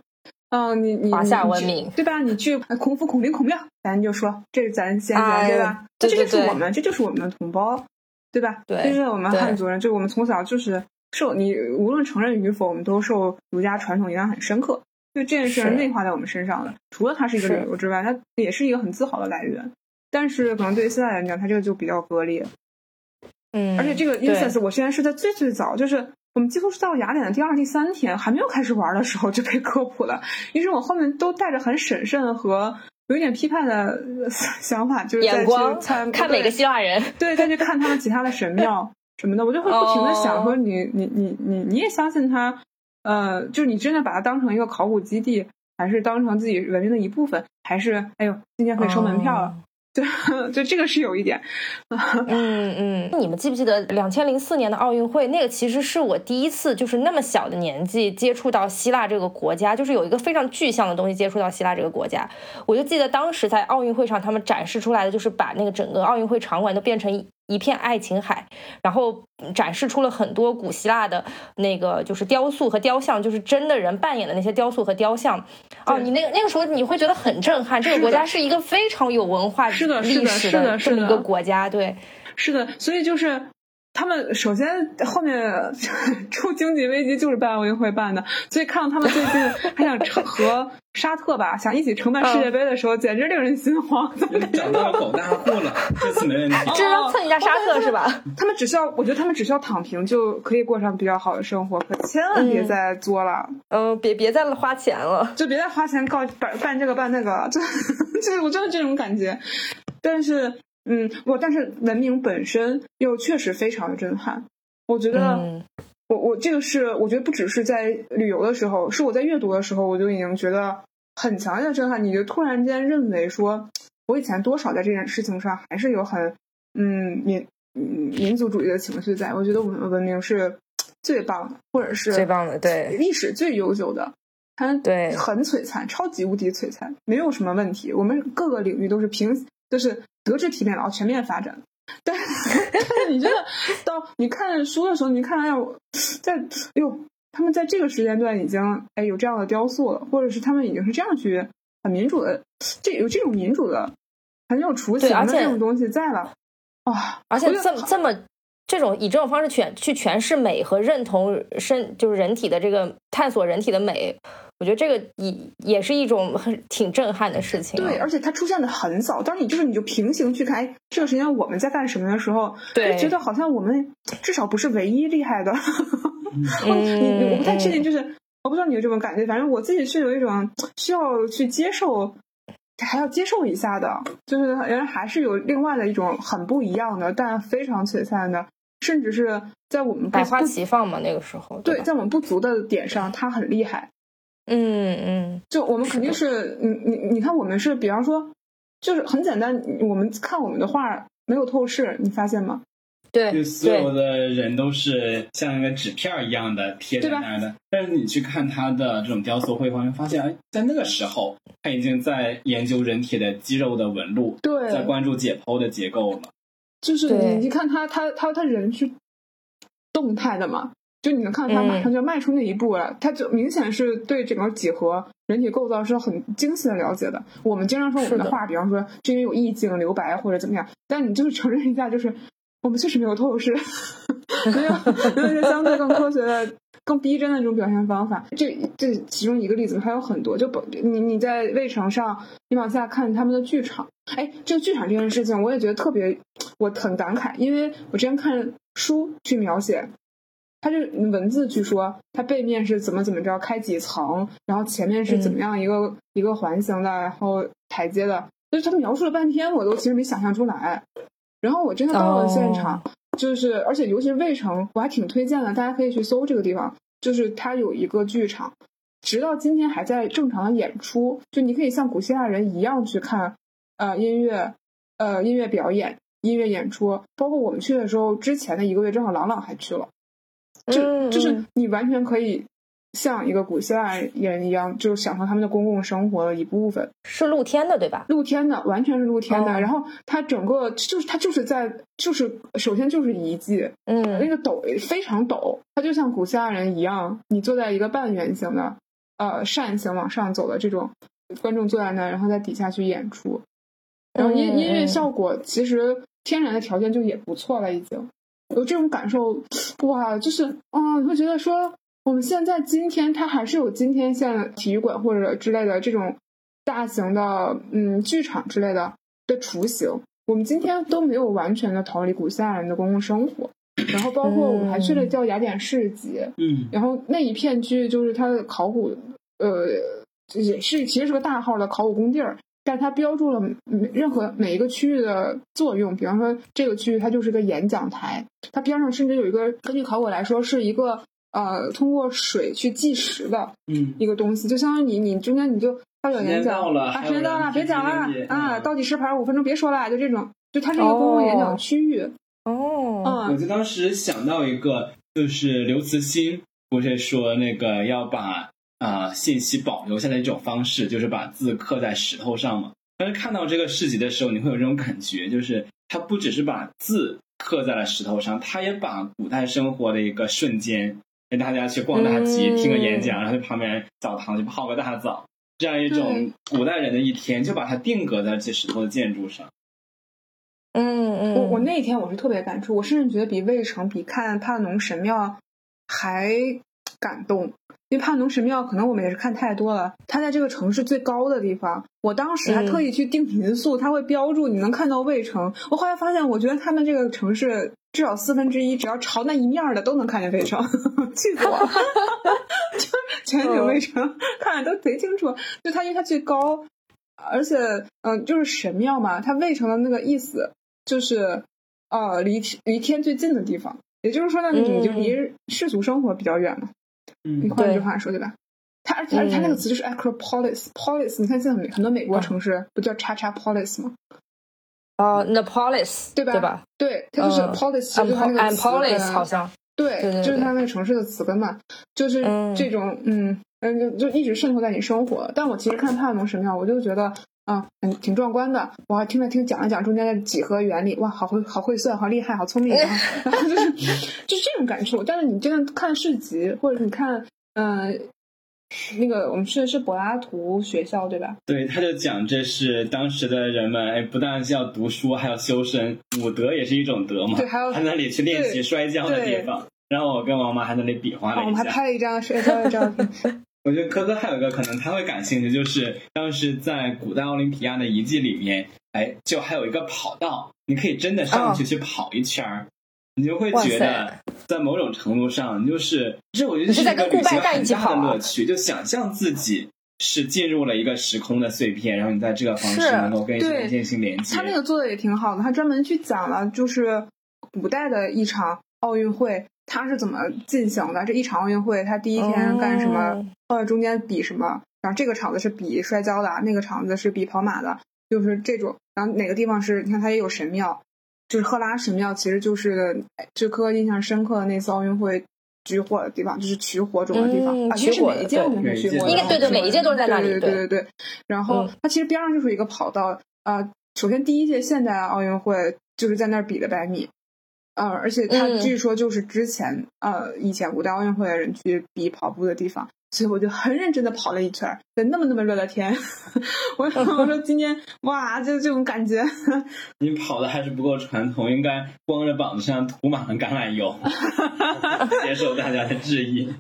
嗯、你你华夏文明对吧？你去呃孔府、孔林、孔庙，咱就说这是咱先人，哎对吧？这就是我们，这就是我们的同胞，对吧？对这是我们汉族人，就我们从小就是受你无论承认与否，我们都受儒家传统影响很深刻。就这件事内化在我们身上了，除了它是一个是旅游之外，它也是一个很自豪的来源。但是可能对于现在来讲，它这个就比较割裂。嗯，而且这个 instance 我现在是在最最早，就是我们几乎是到雅典的第二、第三天还没有开始玩的时候就被科普了，于是我后面都带着很审慎和有一点批判的呃想法，就是再去眼光参看每个希腊人，对再去看他们其他的神庙什么的，我就会不停的想哦说你你你你你也相信他，呃，就是你真的把它当成一个考古基地，还是当成自己文明的一部分，还是哎呦今天可以收门票了？哦 就就这个是有一点，嗯嗯，你们记不记得两千零四年的奥运会？那个其实是我第一次就是那么小的年纪接触到希腊这个国家，就是有一个非常具象的东西接触到希腊这个国家。我就记得当时在奥运会上，他们展示出来的就是把那个整个奥运会场馆都变成一一片爱琴海，然后展示出了很多古希腊的那个就是雕塑和雕像，就是真的人扮演的那些雕塑和雕像。哦，你那个那个时候你会觉得很震撼，这个国家是一个非常有文化是的是的历史是的这么一个国家，对。是的，所以就是他们首先后面出经济危机就是办奥运会办的，所以看到他们最近还想成和沙特吧，想一起承办世界杯的时候，简直令人心慌。怎么感觉找到狗大户了，这次没问题。这是要蹭一下沙特是吧？他们只需要，我觉得他们只需要躺平就可以过上比较好的生活，可千万别再作了，嗯，别别再花钱了。就别再花钱搞办办这个办那个了，就 就是我就是这种感觉。但是，嗯，我但是文明本身又确实非常的震撼，我觉得。嗯我我这个是我觉得不只是在旅游的时候，是我在阅读的时候，我就已经觉得很强烈的震撼。你就突然间认为说，我以前多少在这件事情上还是有很嗯民嗯民族主义的情绪在。我觉得我们的文明是最棒的，或者是最棒的对历史最悠久的，它对很璀璨，超级无敌璀璨，没有什么问题。我们各个领域都是平，就是德智体美劳全面发展。但 但是你真的到你看书的时候，你看哎呦，在哎呦，他们在这个时间段已经哎有这样的雕塑了，或者是他们已经是这样去很民主的，这有这种民主的很有雏形的这种东西在了，哇！而且这么这么这种以这种方式诠去诠释美和认同身就是人体的这个探索人体的美，我觉得这个也也是一种很挺震撼的事情啊、对，而且它出现的很早。当你就是你就平行去看，哎，这个时间我们在干什么的时候，对就觉得好像我们至少不是唯一厉害的。嗯你你我不太确定，就是我不知道你有这种感觉，反正我自己是有一种需要去接受，还要接受一下的，就是原来还是有另外的一种很不一样的，但非常璀璨的，甚至是在我们百花齐放嘛，那个时候对，吧在我们不足的点上，他很厉害。嗯嗯就我们肯定是，你你你看，我们是，比方说，就是很简单，我们看我们的画没有透视，你发现吗？对就所有的人都是像一个纸片儿一样的贴在对吧那儿的，但是你去看他的这种雕塑绘画，会发现，哎，在那个时候他已经在研究人体的肌肉的纹路，对在关注解剖的结构了。就是你你一看他他他他人是动态的嘛，就你能看到他马上就要迈出那一步了，他就明显是对整个几何人体构造是很精细的了解的。我们经常说我们的画，比方说这边有意境、留白或者怎么样，但你就是承认一下，就是我们确实没有透视，没有没有一些相对更科学的、更逼真的这种表现方法。这这其中一个例子，还有很多。就不你你在魏城上，你往下看他们的剧场，哎，这个剧场这件事情，我也觉得特别，我很感慨，因为我之前看书去描写。它这文字据说，它背面是怎么怎么着，开几层，然后前面是怎么样一个一个环形的，然后台阶的，就是他描述了半天，我都其实没想象出来。然后我真的到了现场，就是而且尤其是魏城，我还挺推荐的，大家可以去搜这个地方，就是它有一个剧场，直到今天还在正常的演出，就你可以像古希腊人一样去看，呃，音乐，呃，音乐表演，音乐演出，包括我们去的时候，之前的一个月正好朗朗还去了。就就是你完全可以像一个古希腊人一样，就享受他们的公共生活的一部分。是露天的，对吧？露天的，完全是露天的。然后它整个就是它就是在就是首先就是遗迹，嗯，那个陡非常陡，它就像古希腊人一样，你坐在一个半圆形的呃扇形往上走的这种，观众坐在那，然后在底下去演出，然后音音乐效果其实天然的条件就也不错了，已经。有这种感受，哇，就是啊，你会觉得说，我们现在今天它还是有今天像体育馆或者之类的这种大型的嗯剧场之类的的雏形。我们今天都没有完全的逃离古希腊人的公共生活，然后包括我们还去了叫雅典市集，嗯，然后那一片区域就是它的考古，呃，也是其实是个大号的考古工地儿。但它标注了任何每一个区域的作用，比方说这个区域它就是个演讲台，它边上甚至有一个根据考古来说是一个呃通过水去计时的嗯一个东西，就相当于你你中间你就发表演讲啊时间到了别讲了啊倒计时牌五分钟别说了就这种，就它是一个公共演讲区域哦，嗯，我就当时想到一个，就是刘慈欣不是说那个要把。啊，信息保留下来一种方式，就是把字刻在石头上嘛。但是看到这个市集的时候，你会有这种感觉，就是它不只是把字刻在了石头上，它也把古代生活的一个瞬间，跟大家去逛大集、听个演讲，然后去旁边澡堂去泡个大澡，这样一种古代人的一天，就把它定格在这石头的建筑上。嗯嗯，我我那一天我是特别感触，我甚至觉得比魏城、比看帕农神庙还感动。因为帕农神庙可能我们也是看太多了，它在这个城市最高的地方。我当时还特意去订民宿，它会标注你能看到卫城。我后来发现，我觉得他们这个城市至少四分之一，只要朝那一面的都能看见卫城，气死我！就是全景卫城，看的都贼清楚。就它因为它最高，而且嗯，就是神庙嘛，它卫城的那个意思就是呃离离天最近的地方，也就是说呢，你就离世俗生活比较远嘛。你换句话说，对吧？它而且而且它那个词就是 acropolis，polis。你看现在很很多美国城市不叫叉叉 polis 吗？哦 n a p o l i s 对吧？对吧？对，它就是 polis，就是它那个词根。好像对，就是它那个城市的词根嘛，就是这种嗯嗯，就一直渗透在你生活。但我其实看帕农神庙，我就觉得啊，嗯挺壮观的。我还听了听讲了讲中间的几何原理，哇，好会好会算，好厉害，好聪明啊！然后就是就这种感受。但是你真的看市集，或者你看嗯。那个我们去的是柏拉图学校，对吧？对，他就讲这是当时的人们，哎，不但是要读书，还要修身，武德也是一种德嘛。对，还有他那里去练习摔跤的地方。然后我跟王妈还在那里比划了一下。我们还拍了一张摔跤的照片。我觉得科科还有一个可能他会感兴趣，就是当时在古代奥林匹亚的遗迹里面，哎，就还有一个跑道，你可以真的上去去跑一圈儿。你就会觉得，在某种程度上，就是这我觉得是一个旅行很大的乐趣，就想象自己是进入了一个时空的碎片，然后你在这个方式能够跟一些进行连接。他那个做的也挺好的，他专门去讲了，就是古代的一场奥运会，它是怎么进行的。这一场奥运会，它第一天干什么？呃，中间比什么？然后这个场子是比摔跤的，那个场子是比跑马的，就是这种。然后哪个地方是？你看，它也有神庙。就是赫拉神庙，其实就是就科印象深刻的那次奥运会举火的地方，就是取火种的地方啊。其实每一届应该对对，每一届都是在那里。对对对对。然后它其实边上就是一个跑道啊。首先第一届现代奥运会就是在那儿比的百米，呃，而且它嗯据说就是之前、呃以前五大奥运会的人去比跑步的地方，所以我就很认真的跑了一圈儿，在那么那么热的天，我我说今天哇，就这种感觉，你跑的还是不够传统，应该光着膀子上涂满了橄榄油，接受大家的质疑。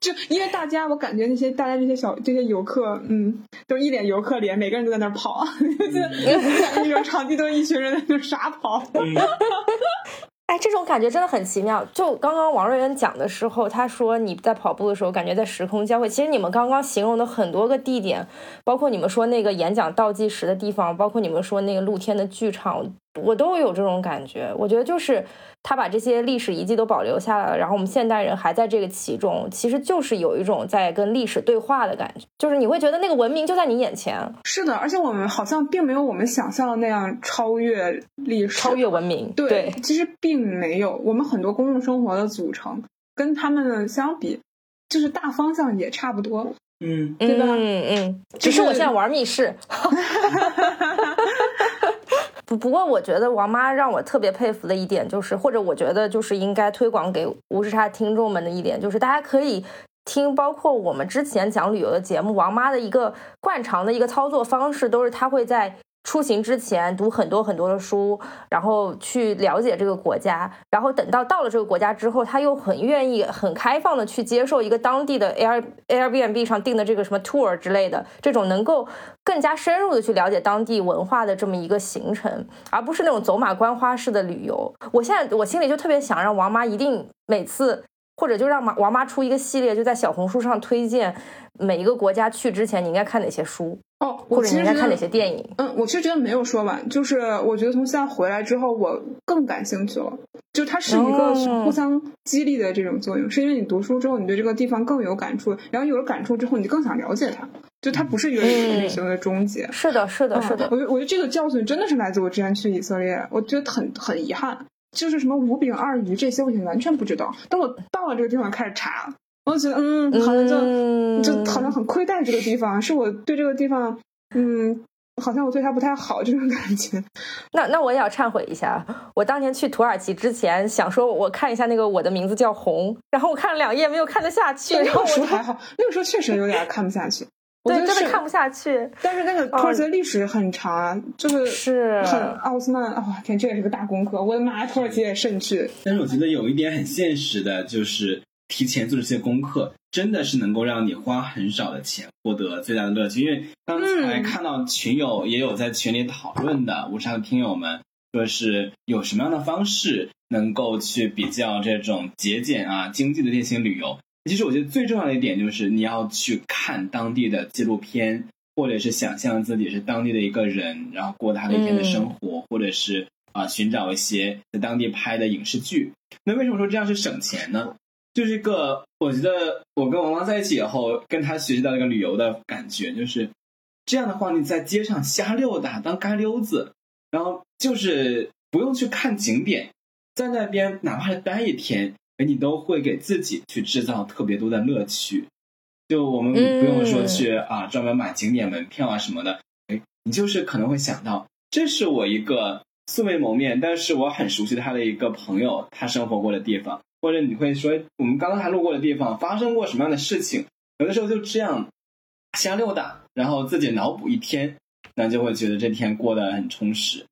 就因为大家我感觉那些大家那些小这些游客，嗯，都一脸游客脸，每个人都在那儿跑，就觉得那种场地都是一群人在那儿傻跑。哎，这种感觉真的很奇妙。就刚刚王瑞恩讲的时候，他说你在跑步的时候感觉在时空交汇。其实你们刚刚形容的很多个地点，包括你们说那个演讲倒计时的地方，包括你们说那个露天的剧场，我都有这种感觉。我觉得就是他把这些历史遗迹都保留下来了，然后我们现代人还在这个其中，其实就是有一种在跟历史对话的感觉，就是你会觉得那个文明就在你眼前，是的，而且我们好像并没有我们想象的那样超越历史，超越文明。对，其实并没有。我们很多公共生活的组成跟他们相比，就是大方向也差不多。嗯，对吧嗯嗯，只是是我现在玩密室。不过，我觉得王妈让我特别佩服的一点就是，或者我觉得就是应该推广给无时差听众们的一点，就是大家可以听，包括我们之前讲旅游的节目，王妈的一个惯常的一个操作方式，都是她会在出行之前读很多很多的书，然后去了解这个国家，然后等到到了这个国家之后，他又很愿意、很开放的去接受一个当地的 Air Airbnb 上订的这个什么 tour 之类的，这种能够更加深入的去了解当地文化的这么一个行程，而不是那种走马观花式的旅游。我现在我心里就特别想让王妈一定每次。或者就让妈王妈出一个系列，就在小红书上推荐每一个国家去之前你应该看哪些书，哦，或者应该看哪些电影。嗯，我其实觉得没有说完，就是我觉得从现在回来之后，我更感兴趣了。就它是一个哦互相激励的这种作用，是因为你读书之后，你对这个地方更有感触，然后有了感触之后，你就更想了解它。就它不是一个旅行的终结。是的，是的，是的嗯。我觉得我觉得这个教训真的是来自我之前去以色列，我觉得很很遗憾，就是什么五饼二鱼这些我以前完全不知道，等我到了这个地方开始查，我就觉得嗯，好像就、嗯就好像很亏待这个地方，是我对这个地方嗯，好像我对它不太好这种感觉。那那我也要忏悔一下，我当年去土耳其之前想说，我看一下那个《我的名字叫红》，然后我看了两页没有看得下去，那然后我就个时候还好，那个时候确实有点看不下去。我觉对得是真的看不下去，但是那个土耳其的历史很长啊，就是是很奥斯曼，哦天，这也是个大功课。我的妈呀，土耳其也慎去。但是我觉得有一点很现实的，就是提前做这些功课，真的是能够让你花很少的钱获得最大的乐趣。因为刚才嗯看到群友也有在群里讨论的，无常的听友们说是有什么样的方式能够去比较这种节俭啊、经济的类型旅游。其实我觉得最重要的一点就是你要去看当地的纪录片，或者是想象自己是当地的一个人，然后过他的一天的生活，或者是啊、寻找一些在当地拍的影视剧。那为什么说这样是省钱呢？就是一个，我觉得我跟王王在一起以后，跟他学习到一个旅游的感觉，就是这样的话，你在街上瞎溜达当街溜子，然后就是不用去看景点，在那边哪怕是待一天，哎，你都会给自己去制造特别多的乐趣。就我们不用说去、啊专门买景点门票啊什么的，哎，你就是可能会想到，这是我一个素未谋面，但是我很熟悉他的一个朋友，他生活过的地方，或者你会说我们刚刚才路过的地方发生过什么样的事情，有的时候就这样瞎溜达，然后自己脑补一天，那就会觉得这天过得很充实。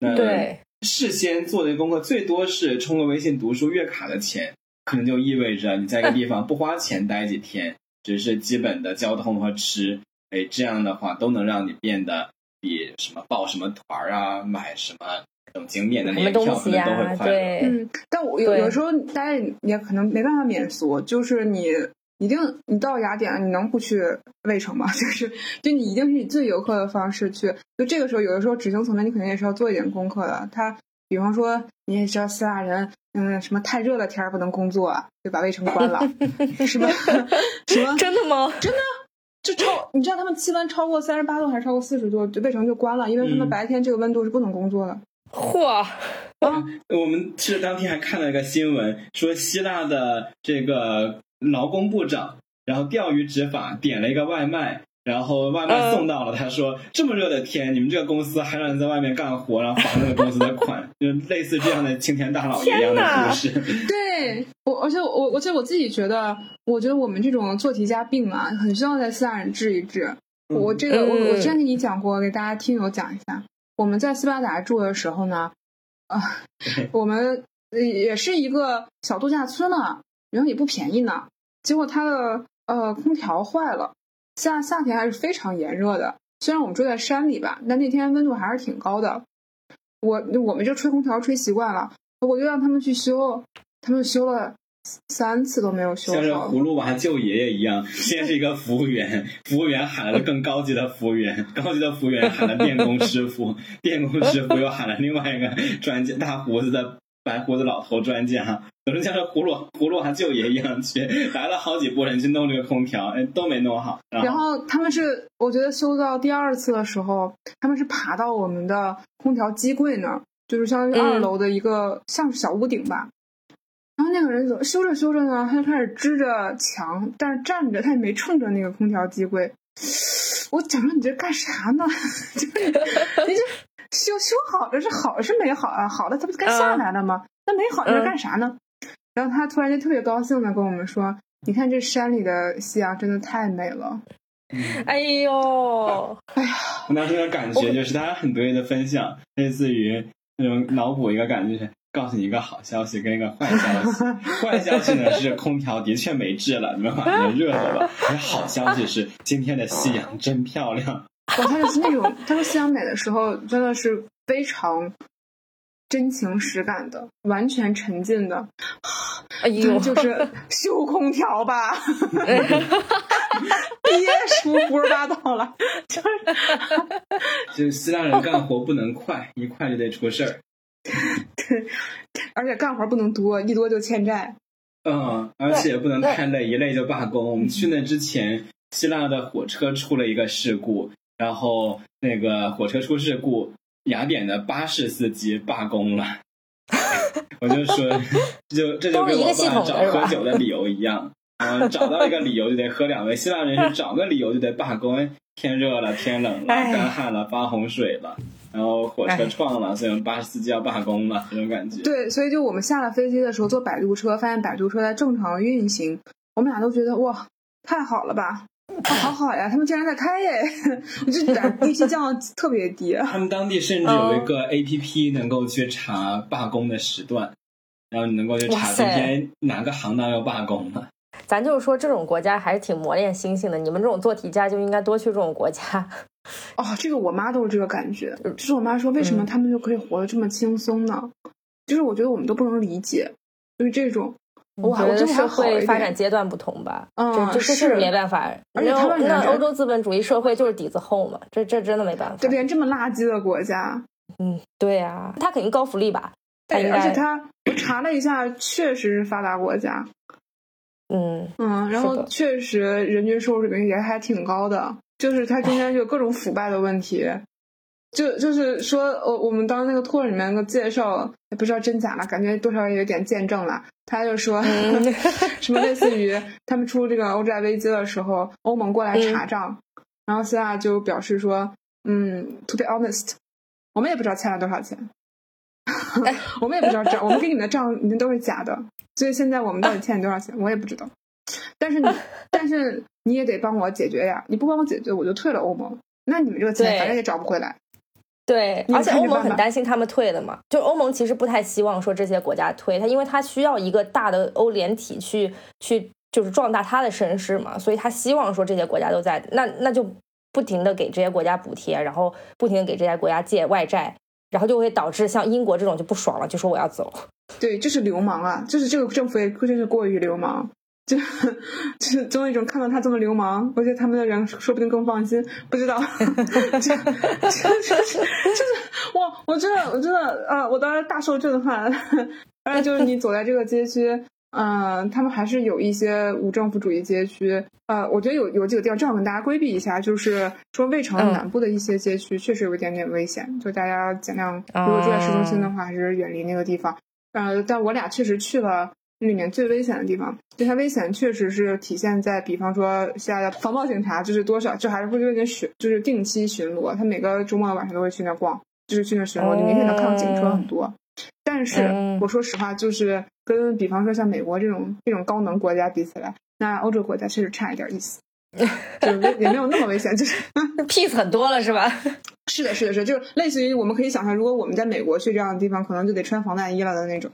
那对，事先做的功课最多是充个微信读书月卡的钱，可能就意味着你在一个地方不花钱待几天，只是基本的交通和吃，哎，这样的话都能让你变得比什么报什么团儿啊，买什么这种景点的什么年票都会快乐。对，嗯，但我有对有时候大家也可能没办法免俗，就是你一定你到雅典，你能不去卫城吗？就是就你一定是以最游客的方式去。就这个时候，有的时候执行层面你肯定也是要做一点功课的。他比方说，你也知道希腊人，嗯，什么太热的天儿不能工作，就把卫城关了，是吧？什么真的吗？真的就超，你知道他们气温超过三十八度还是超过四十度，就卫城就关了，因为他们嗯白天这个温度是不能工作的。嚯，我们其实当天还看了一个新闻，说希腊的这个劳工部长，然后钓鱼执法点了一个外卖，然后外卖送到了，他说这么热的天，你们这个公司还让人在外面干活，然后罚那个公司的款，就类似这样的青天大老爷一样的故事。对我，而且我，而且我自己觉得，我觉得我们这种做题家病啊，很需要在斯大人治一治。我这个，我我之前给你讲过，给大家听友讲一下。我们在斯巴达住的时候呢，啊，我们也是一个小度假村呢，然后也不便宜呢。结果他的呃空调坏了，夏夏天还是非常炎热的。虽然我们住在山里吧，但那天温度还是挺高的。我我们就吹空调吹习惯了，我就让他们去修，他们修了三次都没有修像是好。葫芦娃救爷爷一样，先是一个服务员，服务员喊了更高级的服务员，高级的服务员喊了电工师傅，电工师傅又喊了另外一个专家，大胡子的白胡子老头专家，总是像是葫芦葫芦娃舅爷一样去来了好几波人去弄这个空调，哎，都没弄好。然然后后他们是，我觉得修到第二次的时候，他们是爬到我们的空调机柜那儿，就是相当于二嗯楼的一个、像是小屋顶吧。然后那个人怎么修着修着呢，他就开始支着墙，但是站着，他也没冲着那个空调机柜。我讲说你这干啥呢？就是你你这修修好了是好是没好啊？好了，它不是该下来了吗？那没好你这干啥呢？然后他突然间特别高兴的跟我们说：“你看这山里的夕阳真的太美了。”哎呦，哎呀我当时的感觉就是他很得意的分享，类似于那种脑补一个感觉，就是告诉你一个好消息跟一个坏消息。坏消息呢是空调的确没治了，你们晚上热了吧。而好消息是今天的夕阳真漂亮。哇，他就是那种，他说夕阳美的时候，真的是非常真情实感的，完全沉浸的。哎呦，就是 修空调吧，别说胡说八道了，就是 就是希腊人干活不能快，一快就得出事儿。对而且干活不能多，一多就欠债。嗯，而且不能太累，一累就罢工。我们去那之前，希腊的火车出了一个事故，然后那个火车出事故，雅典的巴士司机罢工了。我就说，就这就跟我爸找喝酒的理由一样，嗯，找到一个理由就得喝两杯。希腊人是找个理由就得罢工，天热了，天冷了，哎干旱了，发洪水了，然后火车撞了，所以巴士司机要罢工了，这种感觉。对，所以就我们下了飞机的时候坐摆渡车，发现摆渡车在正常运行，我们俩都觉得哇，太好了吧，啊、好好呀，他们竟然在开耶！我就把预期降到特别低。他们当地甚至有一个 A P P 能够去查罢工的时段，然后你能够去查今天哪个行当要罢工了。咱就是说，这种国家还是挺磨练心性的。你们这种做题家就应该多去这种国家。哦，这个我妈都是这个感觉。就是我妈说，为什么他们就可以活得这么轻松呢？就是我觉得我们都不能理解，就是这种。我觉得社会发展阶段不同吧，嗯，这这是没办法。而且他们那欧洲资本主义社会就是底子厚嘛，这这真的没办法。就连这么垃圾的国家，嗯，对呀、啊，他肯定高福利吧？对，而且他我查了一下，确实是发达国家。嗯嗯，然后确实人均收入水平也还挺高的，就是它中间就有各种腐败的问题。就就是说，我我们当那个托里面那个介绍，也不知道真假了，感觉多少也有点见证了。他就说、嗯、什么类似于他们出这个欧债危机的时候，欧盟过来查账，嗯、然后希腊就表示说，嗯，to be honest，我们也不知道欠了多少钱，我们也不知道账，我们给你们的账你们都是假的，所以现在我们到底欠你多少钱，我也不知道。但是你，但是你也得帮我解决呀！你不帮我解决，我就退了欧盟。那你们这个钱反正也找不回来。对，而且欧盟很担心他们退的嘛，就欧盟其实不太希望说这些国家退，他因为他需要一个大的欧联体去去就是壮大他的声势嘛，所以他希望说这些国家都在，那那就不停的给这些国家补贴，然后不停的给这些国家借外债，然后就会导致像英国这种就不爽了，就说我要走。对，就是流氓啊！就是这个政府也真是过于流氓。就 就是总有一种看到他这么流氓，我觉得他们的人说不定更放心。不知道，就就是就是我！我真的我真的呃！我当时大受震撼。而且就是你走在这个街区，嗯、呃，他们还是有一些无政府主义街区。呃，我觉得有有几个地方正好跟大家规避一下，就是说魏城南部的一些街区确实有一点点危险，嗯、就大家尽量如果住在市中心的话，还是远离那个地方。呃，但我俩确实去了。里面最危险的地方。就它危险确实是体现在，比方说现在的防暴警察，就是多少就还是会有点巡，就是定期巡逻，他每个周末晚上都会去那逛，就是去那巡逻，你明显能看到警车很多。但是嗯我说实话，就是跟比方说像美国这种这种高能国家比起来，那欧洲国家确实差一点意思，就是也没有那么危险，就是。peace 很多了是吧？是的，是的，是的，就是类似于我们可以想象，如果我们在美国去这样的地方，可能就得穿防弹衣了的那种。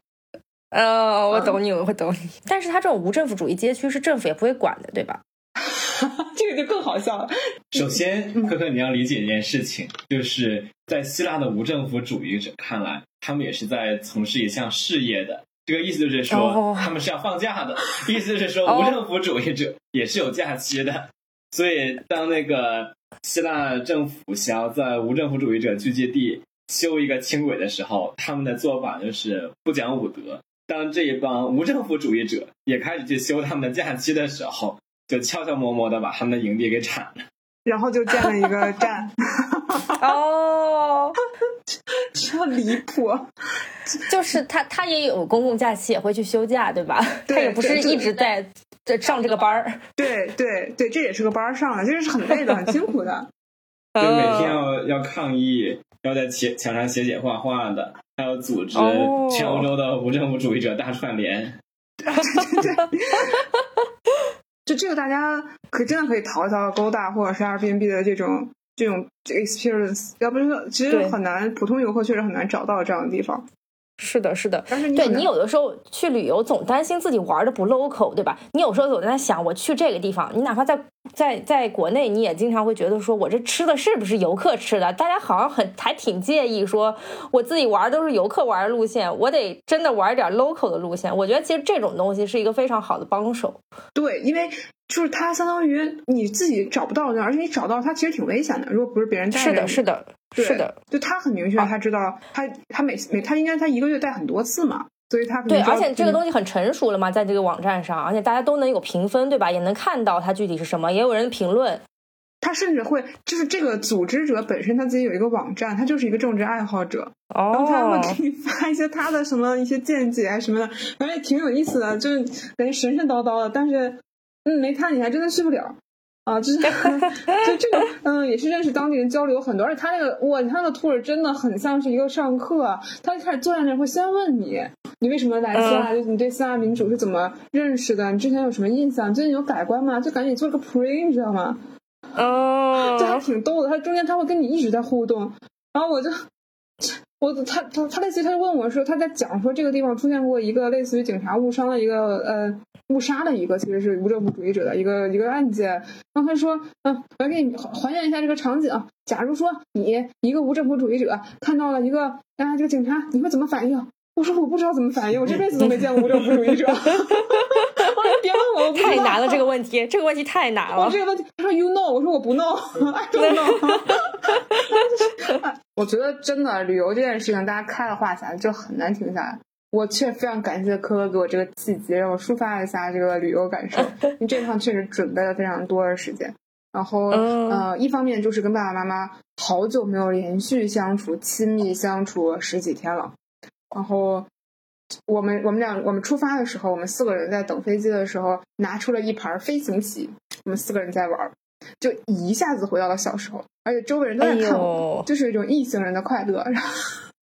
呃，我懂你，我懂你。但是它这种无政府主义街区是政府也不会管的，对吧？这个就更好笑了。首先，可可你要理解一件事情，就是在希腊的无政府主义者看来，他们也是在从事一项事业的。这个意思就是说，哦他们是要放假的，意思就是说，哦无政府主义者也是有假期的。所以，当那个希腊政府想要在无政府主义者聚集地修一个轻轨的时候，他们的做法就是不讲武德。当这一帮无政府主义者也开始去休他们的假期的时候，就悄悄摸摸的把他们的营地给铲了。然后就建了一个站，哦，这离谱。就是他，他也有公共假期，也会去休假，对吧？对他也不是一直在在上这个班儿。对对对，这也是个班儿上的，这是很累的，很辛苦的。就每天哦要要抗议，要在墙墙上写写画画的，还有组织哦全欧洲的无政府主义者大串联。就这个，大家可真的可以淘一淘勾大或者是 Airbnb 的这种这种 experience，要不然说其实很难，普通游客确实很难找到这样的地方。是的，是的。但是你对你有的时候去旅游，总担心自己玩的不 local，对吧？你有时候总在想，我去这个地方，你哪怕在在在国内，你也经常会觉得说，我这吃的是不是游客吃的？大家好像很还挺介意说，我自己玩都是游客玩的路线，我得真的玩点 local 的路线。我觉得其实这种东西是一个非常好的帮手。对，因为就是它相当于你自己找不到的，而且你找到它其实挺危险的。如果不是别人带着是的，是的，是的。就他很明确，他知道他他每每他应该他一个月带很多次嘛，所以他对，而且这个嗯东西很成熟了嘛，在这个网站上，而且大家都能有评分，对吧？也能看到它具体是什么，也有人评论。他甚至会就是这个组织者本身他自己有一个网站，他就是一个政治爱好者，然后他会哦，给你发一些他的什么一些见解啊什么的，反正也挺有意思的，就是感觉神神叨叨的，但是嗯没看你还真的睡不了。啊，就是就这个，嗯，也是认识当地人交流很多，而且他那个，哇，他那个 tour 真的很像是一个上课。他一开始坐在那儿会先问你，你为什么来希腊？就是你对希腊民主是怎么认识的？你之前有什么印象？最近有改观吗？就感觉你做了个 pre，你知道吗？哦，这还挺逗的。他中间他会跟你一直在互动，然后我就，我他他他类似于他就问我说他在讲说这个地方出现过一个类似于警察误伤的一个呃误杀的一个其实是无政府主义者的一个一个案件，然后他说嗯我要给你还还原一下这个场景，假如说你一个无政府主义者看到了一个啊这个警察，你会怎么反应？我说我不知道怎么反应，我这辈子都没见过无政府主义者。我说别问我，我不太难了，这个问题，这个问题太难了。我这个问题，他说 you know，我说我不 know，I don't know。我觉得真的旅游这件事情，大家开了话匣子就很难停下来。我确实非常感谢科科给我这个契机，让我抒发一下这个旅游感受。因为这趟确实准备了非常多的时间，然后、嗯呃，一方面就是跟爸爸妈妈好久没有连续相处、亲密相处十几天了，然后我们我们俩我们出发的时候，我们四个人在等飞机的时候，拿出了一盘飞行棋，我们四个人在玩儿，就一下子回到了小时候，而且周围人都在看我们，哎就是一种异性人的快乐。然后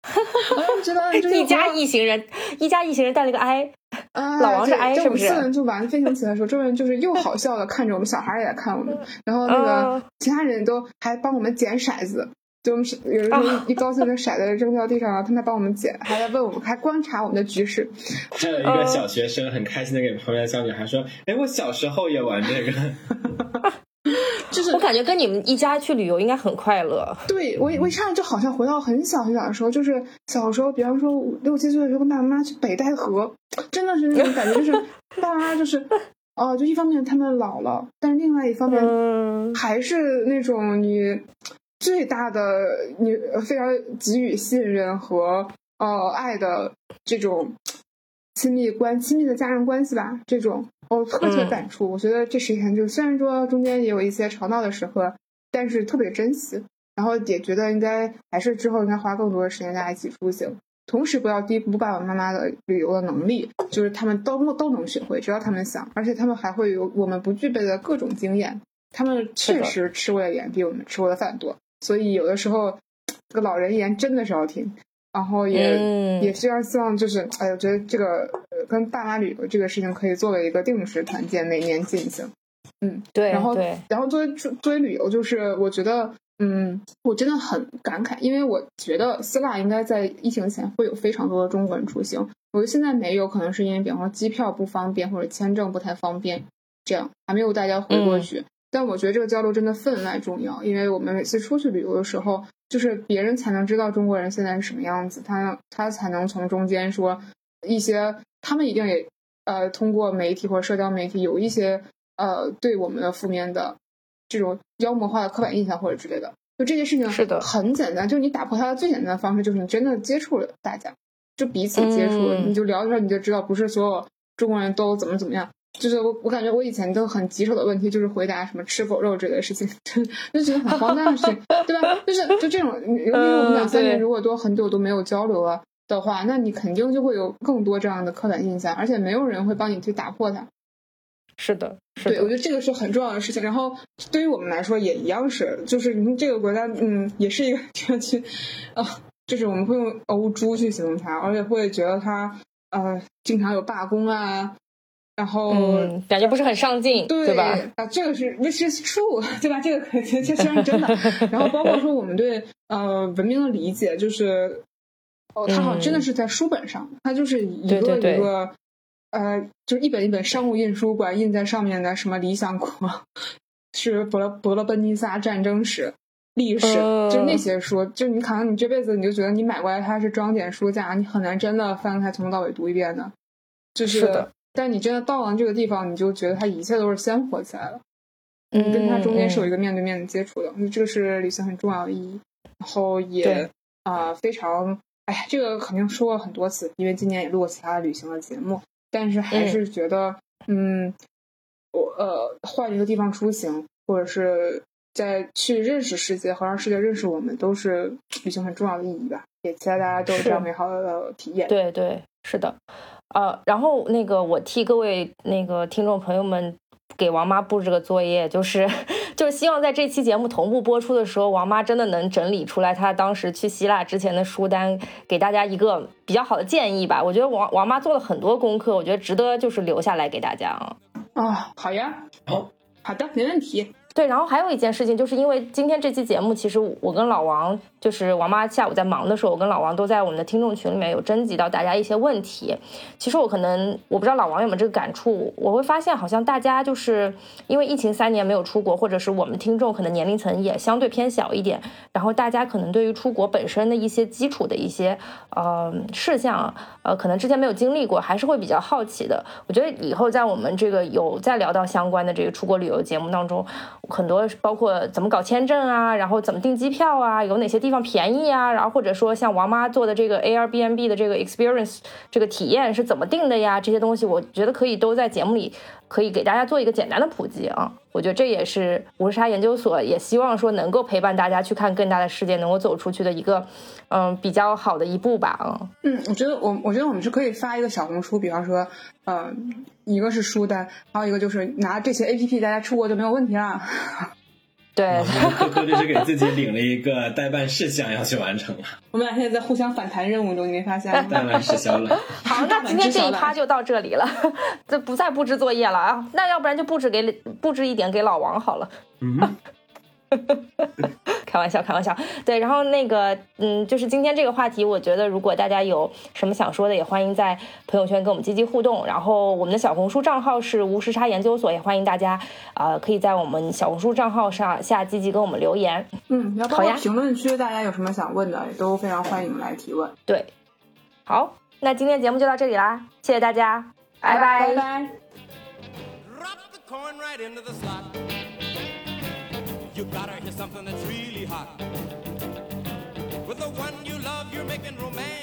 我 就觉得这一家一行人，一家一行人带了个 I，啊，老王是对 I 就是我们不是四个人就玩飞行棋的时候，周围人就是又好笑的看着我们，小孩也在看我们，然后那个嗯其他人都还帮我们捡骰子。就我们是有的时候啊一高兴，就骰子扔到地上，然后他们还帮我们捡，还在问我们，还观察我们的局势。还有一个小学生很开心的给旁边的小女孩说：“哎，我小时候也玩这个。就是我感觉跟你们一家去旅游应该很快乐。对我，我一上来就好像回到很小很小的时候，就是小时候，比方说五六七岁的时候，跟爸爸妈妈去北戴河，真的是那种感觉，就是 爸爸妈妈就是，哦、就一方面他们老了，但是另外一方面嗯，还是那种你最大的你非常给予信任和呃爱的这种亲密关亲密的家人关系吧，这种我特别感触。我觉得这十天就虽然说中间也有一些吵闹的时刻，但是特别珍惜。然后也觉得应该还是之后应该花更多的时间大家一起出行。同时不要低估爸爸妈妈的旅游的能力，就是他们都都能学会，只要他们想，而且他们还会有我们不具备的各种经验。他们确实吃过的盐比我们吃过的饭多，所以有的时候这 个老人言真的是要听。然后也、嗯也希望希望，就是哎，我觉得这个呃跟爸妈旅游这个事情可以作为一个定时团建，每年进行。嗯，对，然后对，然后作为作为旅游，就是我觉得，嗯，我真的很感慨，因为我觉得希腊应该在疫情前会有非常多的中国人出行，我觉得现在没有，可能是因为比方说机票不方便或者签证不太方便，这样还没有大家回过去。但我觉得这个交流真的分外重要，因为我们每次出去旅游的时候，就是别人才能知道中国人现在是什么样子，他他才能从中间说一些，他们一定也呃通过媒体或者社交媒体有一些呃对我们的负面的这种妖魔化的刻板印象或者之类的。就这些事情是的很简单，就是你打破它的最简单的方式，就是你真的接触了大家，就彼此接触你就聊着你就知道，不是所有中国人都怎么怎么样。就是我，我感觉我以前都很棘手的问题，就是回答什么吃否肉这类事情，就觉得很荒诞的事情，对吧？就是就这种，因为我们两三年如果都很久都没有交流了的话，那你肯定就会有更多这样的刻板印象，而且没有人会帮你去打破它。是的，是对，我，觉得这个是很重要的事情。然后对于我们来说也一样是，就是你看这个国家，嗯，也是一个地区，啊，就是我们会用欧猪去形容它，而且会觉得它呃经常有罢工啊，然后。嗯，感觉不是很上进，对吧？啊，这个是 which is true，对吧？这个可这这是真的。然后包括说我们对呃文明的理解，就是哦，它好像真的是在书本上，它就是一个对对对一个呃，就是一本一本商务印书馆印在上面的什么理想国，是伯罗伯罗奔尼撒战争史。历史、嗯就是那些书，就你可能你这辈子你就觉得你买过来它是装点书架，你很难真的翻开从头到尾读一遍的。就是是的但你真的到了这个地方，你就觉得它一切都是鲜活起来了。嗯你跟它中间是有一个，面对面的接触的，嗯这个是旅行很重要的意义。然后也对啊、非常，哎呀，这个肯定说过很多次，因为今年也录过其他的旅行的节目，但是还是觉得，嗯，我呃换一个地方出行，或者是在去认识世界和让世界认识我们，都是旅行很重要的意义吧。也期待大家都有这样美好的体验。对对，是的，呃，然后那个我替各位那个听众朋友们给王妈布置个作业，就是 就是希望在这期节目同步播出的时候，王妈真的能整理出来她当时去希腊之前的书单，给大家一个比较好的建议吧。我觉得王王妈做了很多功课，我觉得值得就是留下来给大家啊。啊、好呀，好，好的，没问题。对，然后还有一件事情，就是因为今天这期节目，其实我跟老王，就是王妈下午在忙的时候，我跟老王都在我们的听众群里面有征集到大家一些问题。其实我可能我不知道老王有没有这个感触，我会发现好像大家就是因为疫情三年没有出国，或者是我们听众可能年龄层也相对偏小一点，然后大家可能对于出国本身的一些基础的一些呃事项，呃，可能之前没有经历过，还是会比较好奇的。我觉得以后在我们这个有再聊到相关的这个出国旅游节目当中，很多包括怎么搞签证啊，然后怎么订机票啊，有哪些地方便宜啊，然后或者说像王妈做的这个 Airbnb 的这个 experience 这个体验是怎么定的呀，这些东西我觉得可以都在节目里可以给大家做一个简单的普及啊。我觉得这也是无时差研究所也希望说能够陪伴大家去看更大的世界，能够走出去的一个嗯比较好的一步吧嗯。嗯，我觉得我我觉得我们是可以发一个小红书，比方说，嗯，一个是书单，还有一个就是拿这些 A P P，大家出国就没有问题了。对，科科就是给自己领了一个代办事项要去完成了，我们俩现在在互相反弹任务中，你没发现吗？代办事项了。好，那今天这一趴就到这里了，这不再布置作业了啊。那要不然就布置给布置一点给老王好了。嗯，开玩笑，开玩笑。对，然后那个，嗯，就是今天这个话题，我觉得如果大家有什么想说的，也欢迎在朋友圈跟我们积极互动。然后我们的小红书账号是无时差研究所，也欢迎大家啊、呃可以在我们小红书账号上下积极跟我们留言。嗯，好呀评论区，大家有什么想问的，也都非常欢迎来提问。对，好，那今天节目就到这里啦，谢谢大家，拜拜拜。Drop something that's really hot. With the one you love, you're making romance.